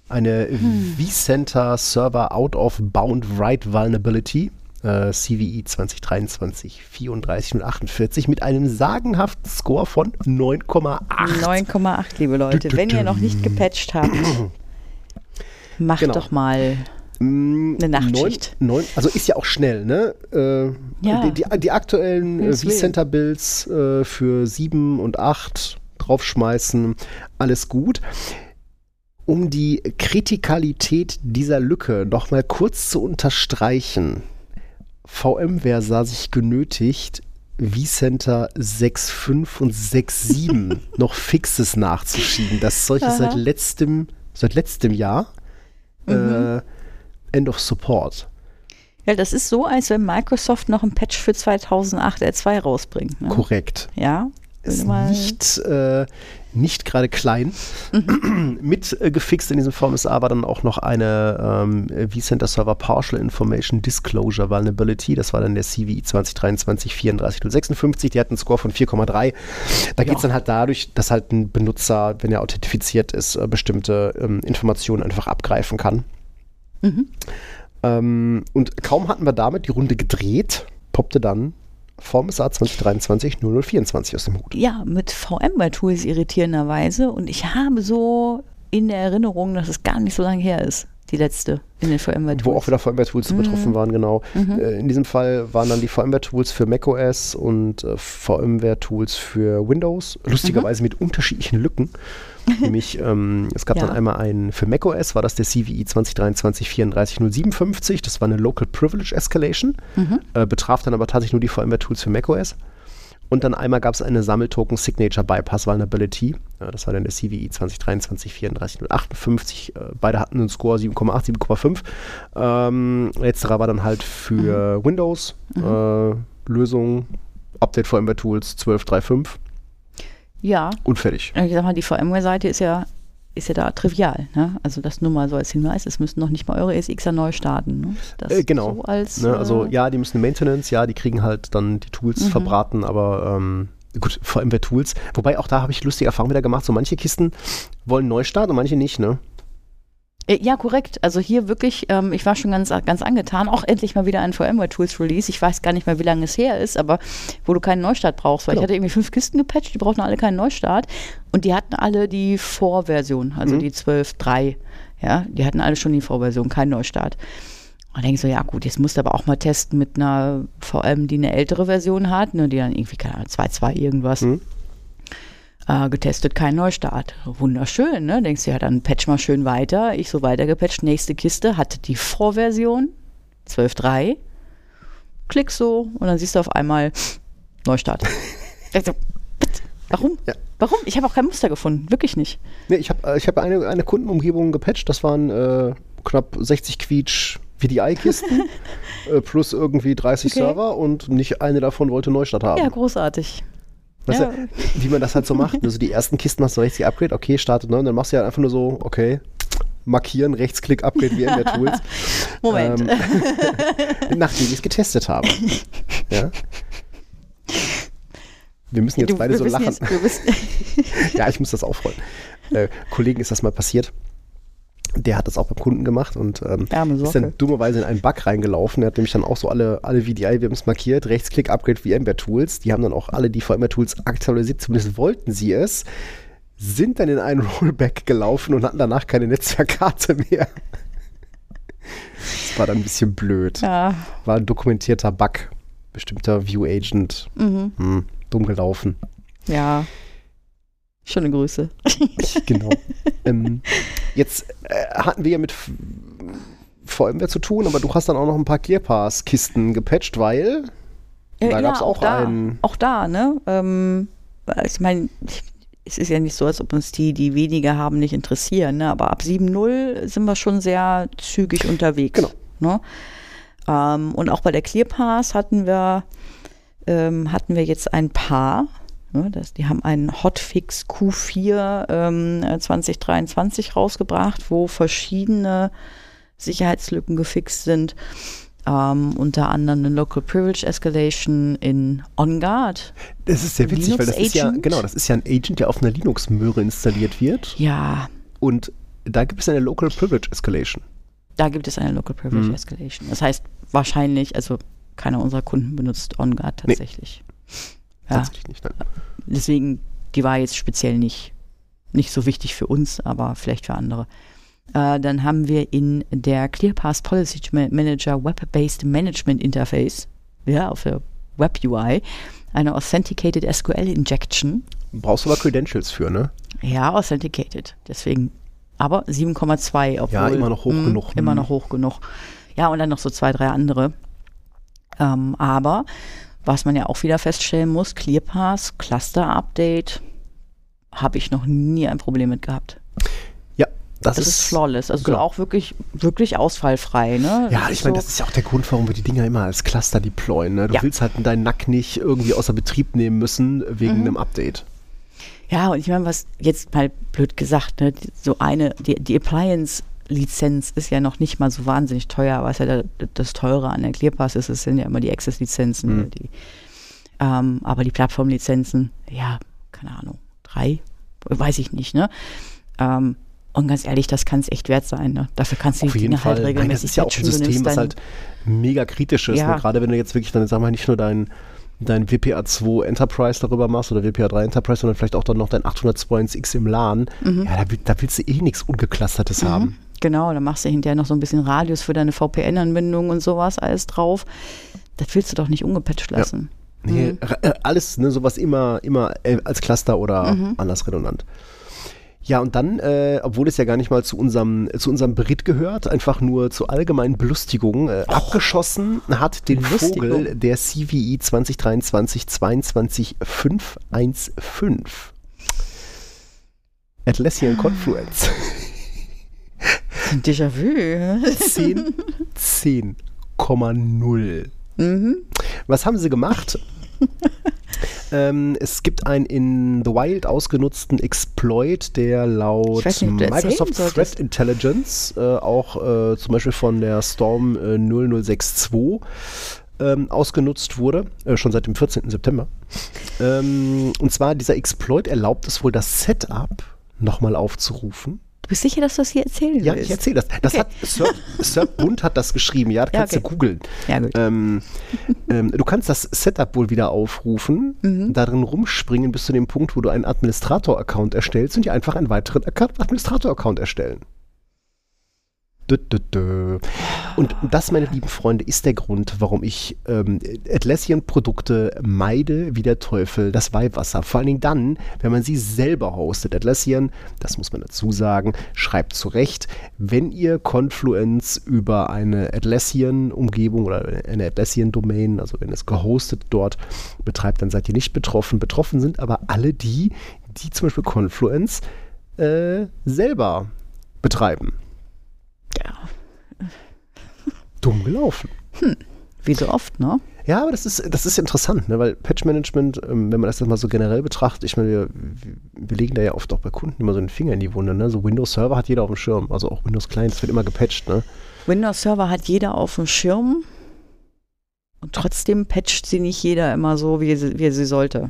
eine hm. vCenter Server Out of Bound Write Vulnerability, äh, CVE 2023 34 mit einem sagenhaften Score von 9,8. 9,8, liebe Leute. Wenn ihr noch nicht gepatcht habt, macht genau. doch mal mm, eine Nachtschicht. Neun, neun, also ist ja auch schnell, ne? Äh, ja. die, die, die, aktuellen äh, vCenter-Builds äh, für 7 und 8 draufschmeißen, alles gut. Um die Kritikalität dieser Lücke noch mal kurz zu unterstreichen, VMware sah sich genötigt, vCenter 6.5 und 6.7 noch Fixes nachzuschieben. Das ist solche seit letztem, seit letztem Jahr. Mhm. Äh, End of Support. Ja, das ist so, als wenn Microsoft noch ein Patch für 2008 R2 rausbringt. Ne? Korrekt. Ja. Ist nicht, äh, nicht gerade klein. Mhm. Mit äh, gefixt in diesem VMSA war dann auch noch eine ähm, vCenter Server Partial Information Disclosure Vulnerability. Das war dann der CVI 2023 34056. Die hat einen Score von 4,3. Da geht es dann halt dadurch, dass halt ein Benutzer, wenn er authentifiziert ist, äh, bestimmte ähm, Informationen einfach abgreifen kann. Mhm. Ähm, und kaum hatten wir damit die Runde gedreht, poppte dann VMSA 2023 0024 aus dem Hut. Ja, mit VMware-Tools irritierenderweise. Und ich habe so in der Erinnerung, dass es gar nicht so lange her ist. die letzte in den VMware-Tools. Wo auch wieder VMware-Tools Mhm. betroffen waren, genau. Äh, in diesem Fall waren dann die VMware-Tools für macOS und äh, VMware-Tools für Windows, lustigerweise mit unterschiedlichen Lücken. Nämlich, ähm, es gab Ja. dann einmal einen, für macOS war das der CVE 2023 34057, das war eine Local Privilege Escalation, äh, betraf dann aber tatsächlich nur die VMware-Tools für macOS. Und dann einmal gab es eine Sammeltoken Signature Bypass Vulnerability. Ja, das war dann der CVE 2023 34058. Äh, beide hatten einen Score 7,8, 7,5. Ähm, letzterer war dann halt für Windows. Äh, Lösung, Update VMware Tools 12.3.5 Ja, und fertig. ich sag mal, die VMware-Seite ist ja, ist ja da trivial. Ne? Also das nur mal so als Hinweis, es müssten noch nicht mal eure SXer neu starten. Ne? Das Äh, genau. So als, Ne, also äh, ja, die müssen Maintenance, ja, die kriegen halt dann die Tools Mhm. verbraten, aber ähm, gut, VMware Tools. Wobei auch da habe ich lustige Erfahrungen wieder gemacht. So manche Kisten wollen Neustart und manche nicht, ne? Äh, Ja, korrekt. Also hier wirklich, ähm, ich war schon ganz, ganz angetan. Auch endlich mal wieder ein VMware Tools Release. Ich weiß gar nicht mehr, wie lange es her ist, aber wo du keinen Neustart brauchst. Weil Genau. ich hatte irgendwie fünf Kisten gepatcht, die brauchten alle keinen Neustart. Und die hatten alle die Vorversion, also Mhm. die 12.3. Ja, die hatten alle schon die Vorversion, keinen Neustart. Und denke ich so, ja gut, jetzt musst du aber auch mal testen mit einer VM, die eine ältere Version hat, ne, die dann irgendwie, keine Ahnung, 2.2 irgendwas. Mhm. Äh, getestet, kein Neustart. Wunderschön, ne? Denkst du, ja, dann patch mal schön weiter. Ich so weiter gepatcht. Nächste Kiste hatte die Vorversion 12.3. Klick so und dann siehst du auf einmal Neustart. Ich so, "What? Warum? Ja. Warum? Ich habe auch kein Muster gefunden. Wirklich nicht. Nee, ich habe ich hab eine, eine Kundenumgebung gepatcht, das waren äh, knapp 60 Quietsch VDI-Kisten äh, plus irgendwie 30 Okay. Server und nicht eine davon wollte Neustart haben. Ja, großartig. Weißt ja. du, wie man das halt so macht. Also die ersten Kisten hast du rechts die Upgrade, okay, startet neu und dann machst du ja einfach nur so, okay, markieren, Rechtsklick, Upgrade VMware Tools. Moment. Ähm, nachdem ich es getestet habe. Ja. Wir müssen jetzt Du- beide so lachen. Jetzt, Ja, ich muss das aufrollen. Äh, Kollegen ist das mal passiert. Der hat das auch beim Kunden gemacht und ähm, ist dann dummerweise in einen Bug reingelaufen. Er hat nämlich dann auch so alle, alle VDI-VMs markiert, Rechtsklick, Upgrade VMware-Tools. Die haben dann auch alle die VMware-Tools aktualisiert, zumindest wollten sie es, sind dann in einen Rollback gelaufen und hatten danach keine Netzwerkkarte mehr. Das war dann ein bisschen blöd. ja, War ein dokumentierter Bug. Bestimmter View-Agent. mhm. Hm, dumm gelaufen. ja. Schöne Grüße. Genau. ähm, jetzt äh, hatten wir ja mit VMware zu tun, aber du hast dann auch noch ein paar ClearPass-Kisten gepatcht, weil Ja, Da ja, gab's auch da, einen- Auch da, ne? Ähm, ich meine, es ist ja nicht so, als ob uns die, die weniger haben, nicht interessieren, ne? Aber ab 7.0 sind wir schon sehr zügig unterwegs. Genau. Ne? Ähm, und auch bei der ClearPass hatten wir, ähm, hatten wir jetzt ein paar. Ne? Das, die haben einen Hotfix Q4 ähm, 2023 rausgebracht, wo verschiedene Sicherheitslücken gefixt sind. Ähm, unter anderem eine Local Privilege Escalation in OnGuard. das ist sehr witzig, weil das ist ja, genau, das ist ja ein Agent, der auf einer Linux-Möhre installiert wird Ja, und da gibt es eine Local Privilege Escalation. da gibt es eine Local Privilege Mhm. Escalation. Das heißt wahrscheinlich, also keiner unserer Kunden benutzt OnGuard Nee. Ja, Tatsächlich nicht. Nein. deswegen, die war jetzt speziell nicht, nicht so wichtig für uns, aber vielleicht für andere. Äh, dann haben wir in der ClearPass Policy Ma- Manager Web-Based Management Interface, ja, auf der Web UI, eine Authenticated SQL Injection. Brauchst du aber Credentials für, ne? Ja, authenticated. Deswegen, aber 7,2, obwohl. Ja, immer noch hoch mh, genug. Immer Hm. noch hoch genug. Ja, und dann noch so zwei, drei andere. Ähm, aber, was man ja auch wieder feststellen muss, ClearPass, Cluster Update, habe ich noch nie ein Problem mit gehabt. Ja, das, Das ist, flawless. Also genau. auch wirklich, wirklich ausfallfrei, ne? Ja, Das ich ist meine, so- das ist ja auch der Grund, warum wir die Dinger immer als Cluster deployen. Ne? Du Ja. willst halt deinen Nack nicht irgendwie außer Betrieb nehmen müssen wegen Mhm. einem Update. Ja, und ich meine, was jetzt mal blöd gesagt, ne, so eine, die, die Appliance-Lizenz ist ja noch nicht mal so wahnsinnig teuer, was ja da, das Teure an der ClearPass ist, es sind ja immer die Access-Lizenzen, Mhm. ne, die, ähm, aber die Plattform-Lizenzen, ja, keine Ahnung, drei, weiß ich nicht, ne? Ähm, und ganz ehrlich, das kann es echt wert sein, ne? Dafür kannst du die Dinge halt Fall. Nein, das regelmäßig ist ja auch ein System, was halt mega kritisch ist. Ja. Ne? Gerade wenn du jetzt wirklich dann, sag mal, nicht nur dein, dein WPA2 Enterprise darüber machst oder WPA3 Enterprise, sondern vielleicht auch dann noch dein 802.1x im LAN. Mhm. Ja, da, da willst du eh nichts Ungeclustertes haben. Genau, dann machst du hinterher noch so ein bisschen Radius für deine VPN-Anbindung und sowas alles drauf. Das willst du doch nicht ungepatcht lassen. Nee, äh, alles, ne, sowas immer, immer äh, als Cluster oder anders redundant. Ja, und dann, äh, obwohl es ja gar nicht mal zu unserem, zu unserem Beritt gehört, einfach nur zur allgemeinen Belustigung, äh, abgeschossen hat den Belustigung. Vogel der E CVI 2023 22515. Atlassian Confluence. Déjà-vu. 10, 10,0. Was haben sie gemacht? ähm, es gibt einen in The Wild ausgenutzten Exploit, der laut nicht, Microsoft. Threat Intelligence äh, auch äh, zum Beispiel von der Storm äh, 0062 ähm, ausgenutzt wurde, äh, schon seit dem 14. September. Ähm, und zwar dieser Exploit erlaubt es wohl, das Setup nochmal aufzurufen. Du bist sicher, dass du das hier erzählen Ja, willst? ich erzähle das. Das Okay. hat Sir, Sir Bund hat das geschrieben, ja, das Ja, kannst okay. du googeln. Ja, gut. Ähm, ähm, du kannst das Setup wohl wieder aufrufen, Mhm. darin rumspringen bis zu dem Punkt, wo du einen Administrator-Account erstellst und dir einfach einen weiteren Account- Administrator-Account erstellen. Und das, meine lieben Freunde, ist der Grund, warum ich ähm, Atlassian-Produkte meide wie der Teufel das Weihwasser. Vor allen Dingen dann, wenn man sie selber hostet. Atlassian, das muss man dazu sagen, schreibt zurecht, wenn ihr Confluence über eine Atlassian-Umgebung oder eine Atlassian-Domain, also wenn es gehostet dort betreibt, dann seid ihr nicht betroffen. Betroffen sind aber alle die, die zum Beispiel Confluence äh, selber betreiben. Ja. Dumm gelaufen. Wie so oft, ne? Ja, aber das ist, das ist interessant, ne? weil Patch-Management, ähm, wenn man das jetzt mal so generell betrachtet, ich meine, wir, wir legen da ja oft auch bei Kunden immer so den Finger in die Wunde. Ne? So Windows-Server hat jeder auf dem Schirm, also auch Windows-Clients wird immer gepatcht. Ne? Windows Server hat jeder auf dem Schirm und trotzdem patcht sie nicht jeder immer so, wie sie, wie er sie sollte.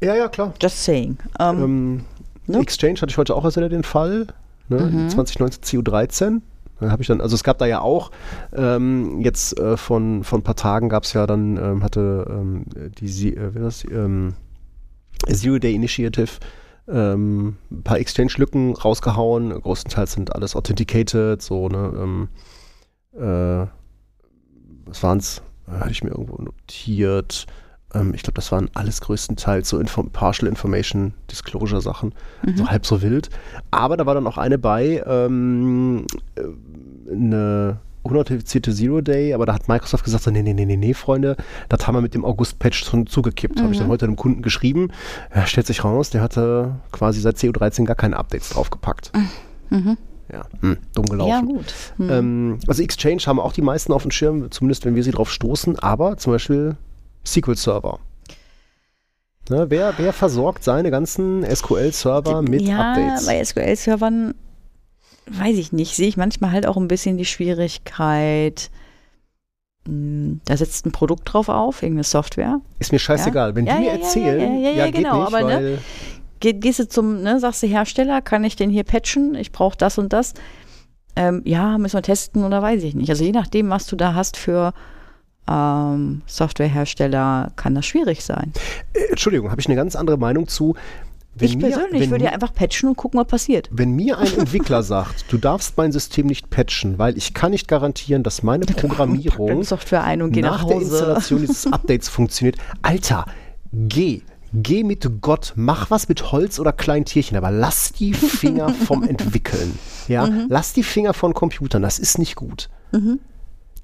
Ja, ja, klar. Just saying. Ähm, Ähm, ne? Exchange hatte ich heute auch erst wieder den Fall, ne? Mhm. 2019 CU13. Dann habe ich dann, also es gab da ja auch, ähm, jetzt äh, von, von ein paar Tagen gab es ja dann, ähm, hatte ähm, die, äh, wie das, ähm, Zero Day Initiative ähm, ein paar Exchange-Lücken rausgehauen. Größtenteils sind alles authenticated, so, ne, ähm, äh, was waren's? Äh, Hatte ich mir irgendwo notiert. Ähm, ich glaube, das waren alles größtenteils so Info Partial Information Disclosure Sachen. So halb so wild. Aber da war dann auch eine bei, ähm, äh, eine unauthentifizierte Zero Day, aber da hat Microsoft gesagt, so, nee, nee, nee, nee, nee, Freunde, das haben wir mit dem August-Patch schon zugekippt. Habe ich dann heute einem Kunden geschrieben. Ja, stellt sich raus, der hatte quasi seit CU13 gar keine Updates draufgepackt. Ja, hm, dumm gelaufen. ja, gut. Hm. Ähm, also Exchange haben auch die meisten auf dem Schirm, zumindest wenn wir sie drauf stoßen, aber zum Beispiel SQL-Server. Ne, wer, wer versorgt seine ganzen SQL-Server mit ja, Updates? bei SQL-Servern weiß ich nicht, sehe ich manchmal halt auch ein bisschen die Schwierigkeit. mh, Da setzt ein Produkt drauf auf, irgendeine Software. Ist mir scheißegal. Wenn Ja, die mir ja, ja, erzählen, ja, ja, ja, genau, nicht, aber, ne, Geh, gehst du zum, ne, sagst du Hersteller, kann ich den hier patchen? Ich brauche das und das. Ähm, ja, müssen wir testen oder weiß ich nicht. Also je nachdem, was du da hast für ähm, Softwarehersteller, kann das schwierig sein. äh, Entschuldigung, habe ich eine ganz andere Meinung zu. Wenn ich mir, persönlich wenn würde mir, ja einfach patchen und gucken, was passiert. Wenn mir ein Entwickler sagt, du darfst mein System nicht patchen, weil ich kann nicht garantieren, dass meine Programmierung Software ein und geh nach, nach der Hause. Installation dieses Updates funktioniert. Alter, geh. Geh mit Gott, mach was mit Holz oder kleinen Tierchen, aber lass die Finger vom Entwickeln. Ja, Mhm. lass die Finger von Computern, das ist nicht gut.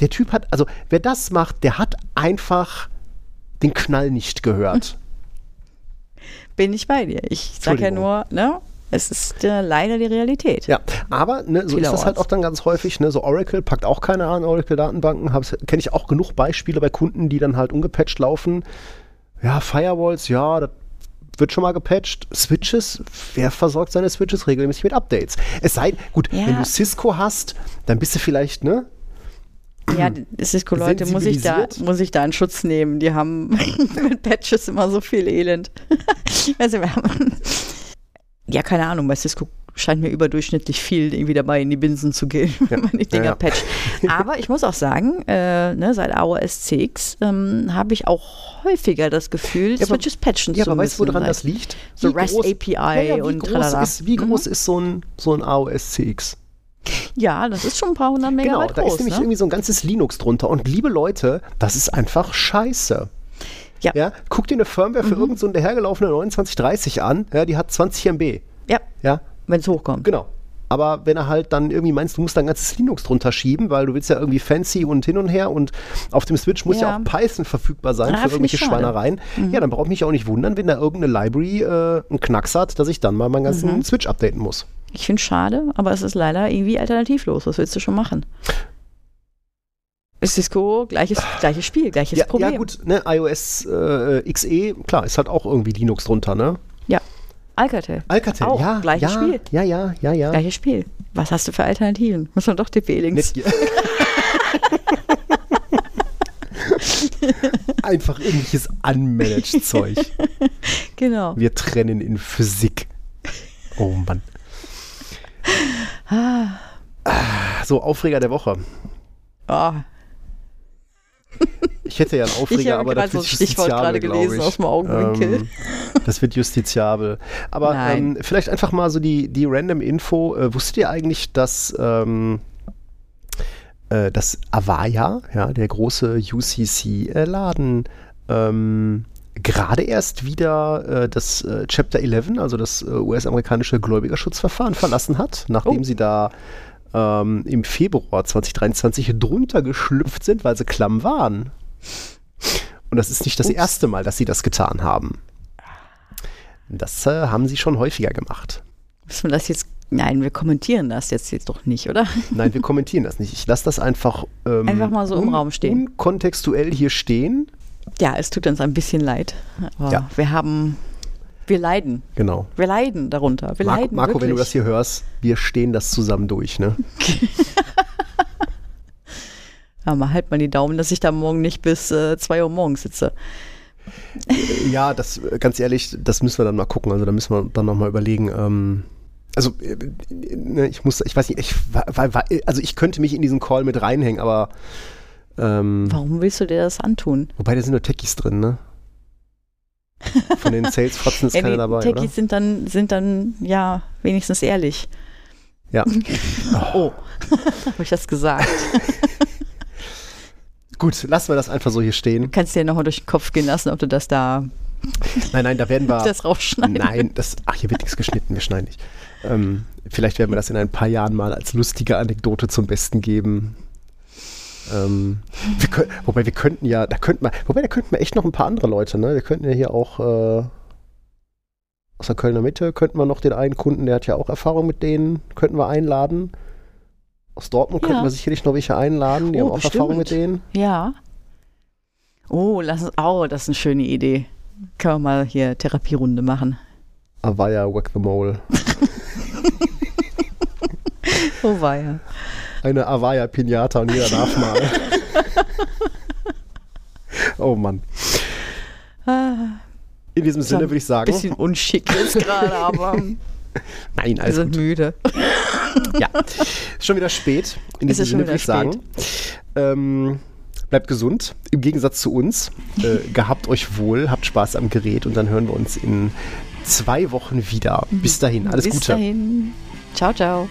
Der Typ hat, also wer das macht, der hat einfach den Knall nicht gehört. Bin ich bei dir. Ich sage ja nur, ne, es ist äh, leider die Realität. Ja, aber ne, so ist das halt auch dann ganz häufig. Ne, so Oracle packt auch keine an, Oracle-Datenbanken. Kenne ich auch genug Beispiele bei Kunden, die dann halt ungepatcht laufen. Ja, Firewalls, ja, das wird schon mal gepatcht. Switches, wer versorgt seine Switches regelmäßig mit Updates? Es sei, gut, Ja. wenn du Cisco hast, dann bist du vielleicht, ne? Ja, Cisco-Leute muss ich da muss ich da in Schutz nehmen. Die haben mit Patches immer so viel Elend. also wir haben ja keine Ahnung, bei Cisco scheint mir überdurchschnittlich viel irgendwie dabei in die Binsen zu gehen, wenn man die Dinger Ja, ja. patcht. Aber ich muss auch sagen, äh, ne, seit AOS 6 ähm, habe ich auch häufiger das Gefühl, Ja, aber- Switches patchen Ja, zu aber müssen. weißt du, woran das liegt? So REST groß- API ja, ja, wie und groß ist, Wie Mhm. groß ist so ein, so ein AOS CX? Ja, das ist schon ein paar hundert Genau, Megabyte da groß. ist nämlich ne? irgendwie so ein ganzes Linux drunter. Und liebe Leute, das ist einfach scheiße. Ja. Ja, guck dir eine Firmware für irgend so eine dahergelaufene 2930 an, ja, die hat 20 MB. Ja, Ja, wenn es hochkommt. genau. Aber wenn er halt dann irgendwie meinst, du musst da ein ganzes Linux drunter schieben, weil du willst ja irgendwie fancy und hin und her und auf dem Switch muss ja, Ja. auch Python verfügbar sein Ah, für ich irgendwelche. Schweinereien. Ja, dann braucht mich auch nicht wundern, wenn da irgendeine Library äh, einen Knacks hat, dass ich dann mal meinen ganzen Mhm. Switch updaten muss. Ich finde es schade, aber es ist leider irgendwie alternativlos. Was willst du schon machen? Ist Cisco gleiches, gleiches Spiel, gleiches Ja, Problem. ja gut, ne, iOS äh, XE, klar, ist halt auch irgendwie Linux drunter, ne? Alcatel. Alcatel, Auch, ja, gleiches ja, Spiel. ja, ja, ja, ja. Gleiches Spiel. Was hast du für Alternativen? Muss man doch TP-Links. Einfach irgendwelches unmanaged Zeug. Genau. Wir trennen in Physik. Oh Mann. Ah, So, Aufreger der Woche. oh, Ich hätte ja einen Aufreger, aber das so wird Stichwort justiziabel, gerade gelesen ich. aus dem Augenwinkel. Ähm, das wird justiziabel. Aber ähm, vielleicht einfach mal so die, die random Info. Äh, wusstet ihr eigentlich, dass, ähm, äh, dass Avaya, ja, der große UCC-Laden, ähm, gerade erst wieder äh, das äh, Chapter 11, also das äh, US-amerikanische Gläubigerschutzverfahren verlassen hat, nachdem Oh. sie da ähm, im Februar 2023 drunter geschlüpft sind, weil sie klamm waren. Und das ist nicht das Ups. erste Mal, dass sie das getan haben. Das äh, haben sie schon häufiger gemacht. müssen wir das jetzt. Nein, wir kommentieren das jetzt, jetzt doch nicht, oder? Nein, wir kommentieren das nicht. Ich lasse das einfach, ähm, Einfach mal so im Raum stehen. unkontextuell hier stehen. Ja, es tut uns ein bisschen leid. Aber Ja. wir haben. Wir leiden. Genau. Wir leiden darunter. Wir Marco, leiden. Marco wenn du das hier hörst, wir stehen das zusammen durch, ne? Ja, mal halt mal die Daumen, dass ich da morgen nicht bis äh, 2 Uhr morgens sitze. Ja, das äh, ganz ehrlich, das müssen wir dann mal gucken. Also da müssen wir dann nochmal überlegen. Ähm, also äh, ne, ich muss, ich weiß nicht, ich, also ich könnte mich in diesen Call mit reinhängen, aber ähm, Warum willst du dir das antun? wobei da sind nur Techies drin, ne? Von den Sales-Fotzen ist Ja, keiner dabei, Techies oder? sind dann, sind dann ja wenigstens ehrlich. Ja. Oh, habe ich das gesagt? Gut, lassen wir das einfach so hier stehen. Kannst dir nochmal durch den Kopf gehen lassen, ob du das da Nein, nein, da werden wir. das rausschneiden Nein, das, ach, hier wird nichts geschnitten, wir schneiden nicht. Ähm, vielleicht werden wir das in ein paar Jahren mal als lustige Anekdote zum Besten geben. Ähm, wir können, wobei wir könnten ja, da könnten wir, wobei da könnten wir echt noch ein paar andere Leute, ne? Wir könnten ja hier auch äh, aus der Kölner Mitte könnten wir noch den einen Kunden, der hat ja auch Erfahrung mit denen, könnten wir einladen. Aus Dortmund Ja. könnten wir sicherlich noch welche einladen, die Oh, haben auch Erfahrung mit denen. Ja. Oh, lass uns, oh, das ist eine schöne Idee. Können wir mal hier Therapierunde machen. Avaya Wack the Mole. Oh weia. Eine Avaya Pinata und jeder darf mal. oh Mann. In diesem Sinne würde ich sagen, bisschen unschick jetzt gerade, aber wir nein, alles sind gut. müde. Ja, ist schon wieder spät. In Es diesem ist Sinne würde ich sagen, ähm, bleibt gesund. Im Gegensatz zu uns. Äh, gehabt euch wohl, habt Spaß am Gerät und dann hören wir uns in zwei Wochen wieder. Bis dahin, alles Bis Gute. dahin. Ciao, ciao.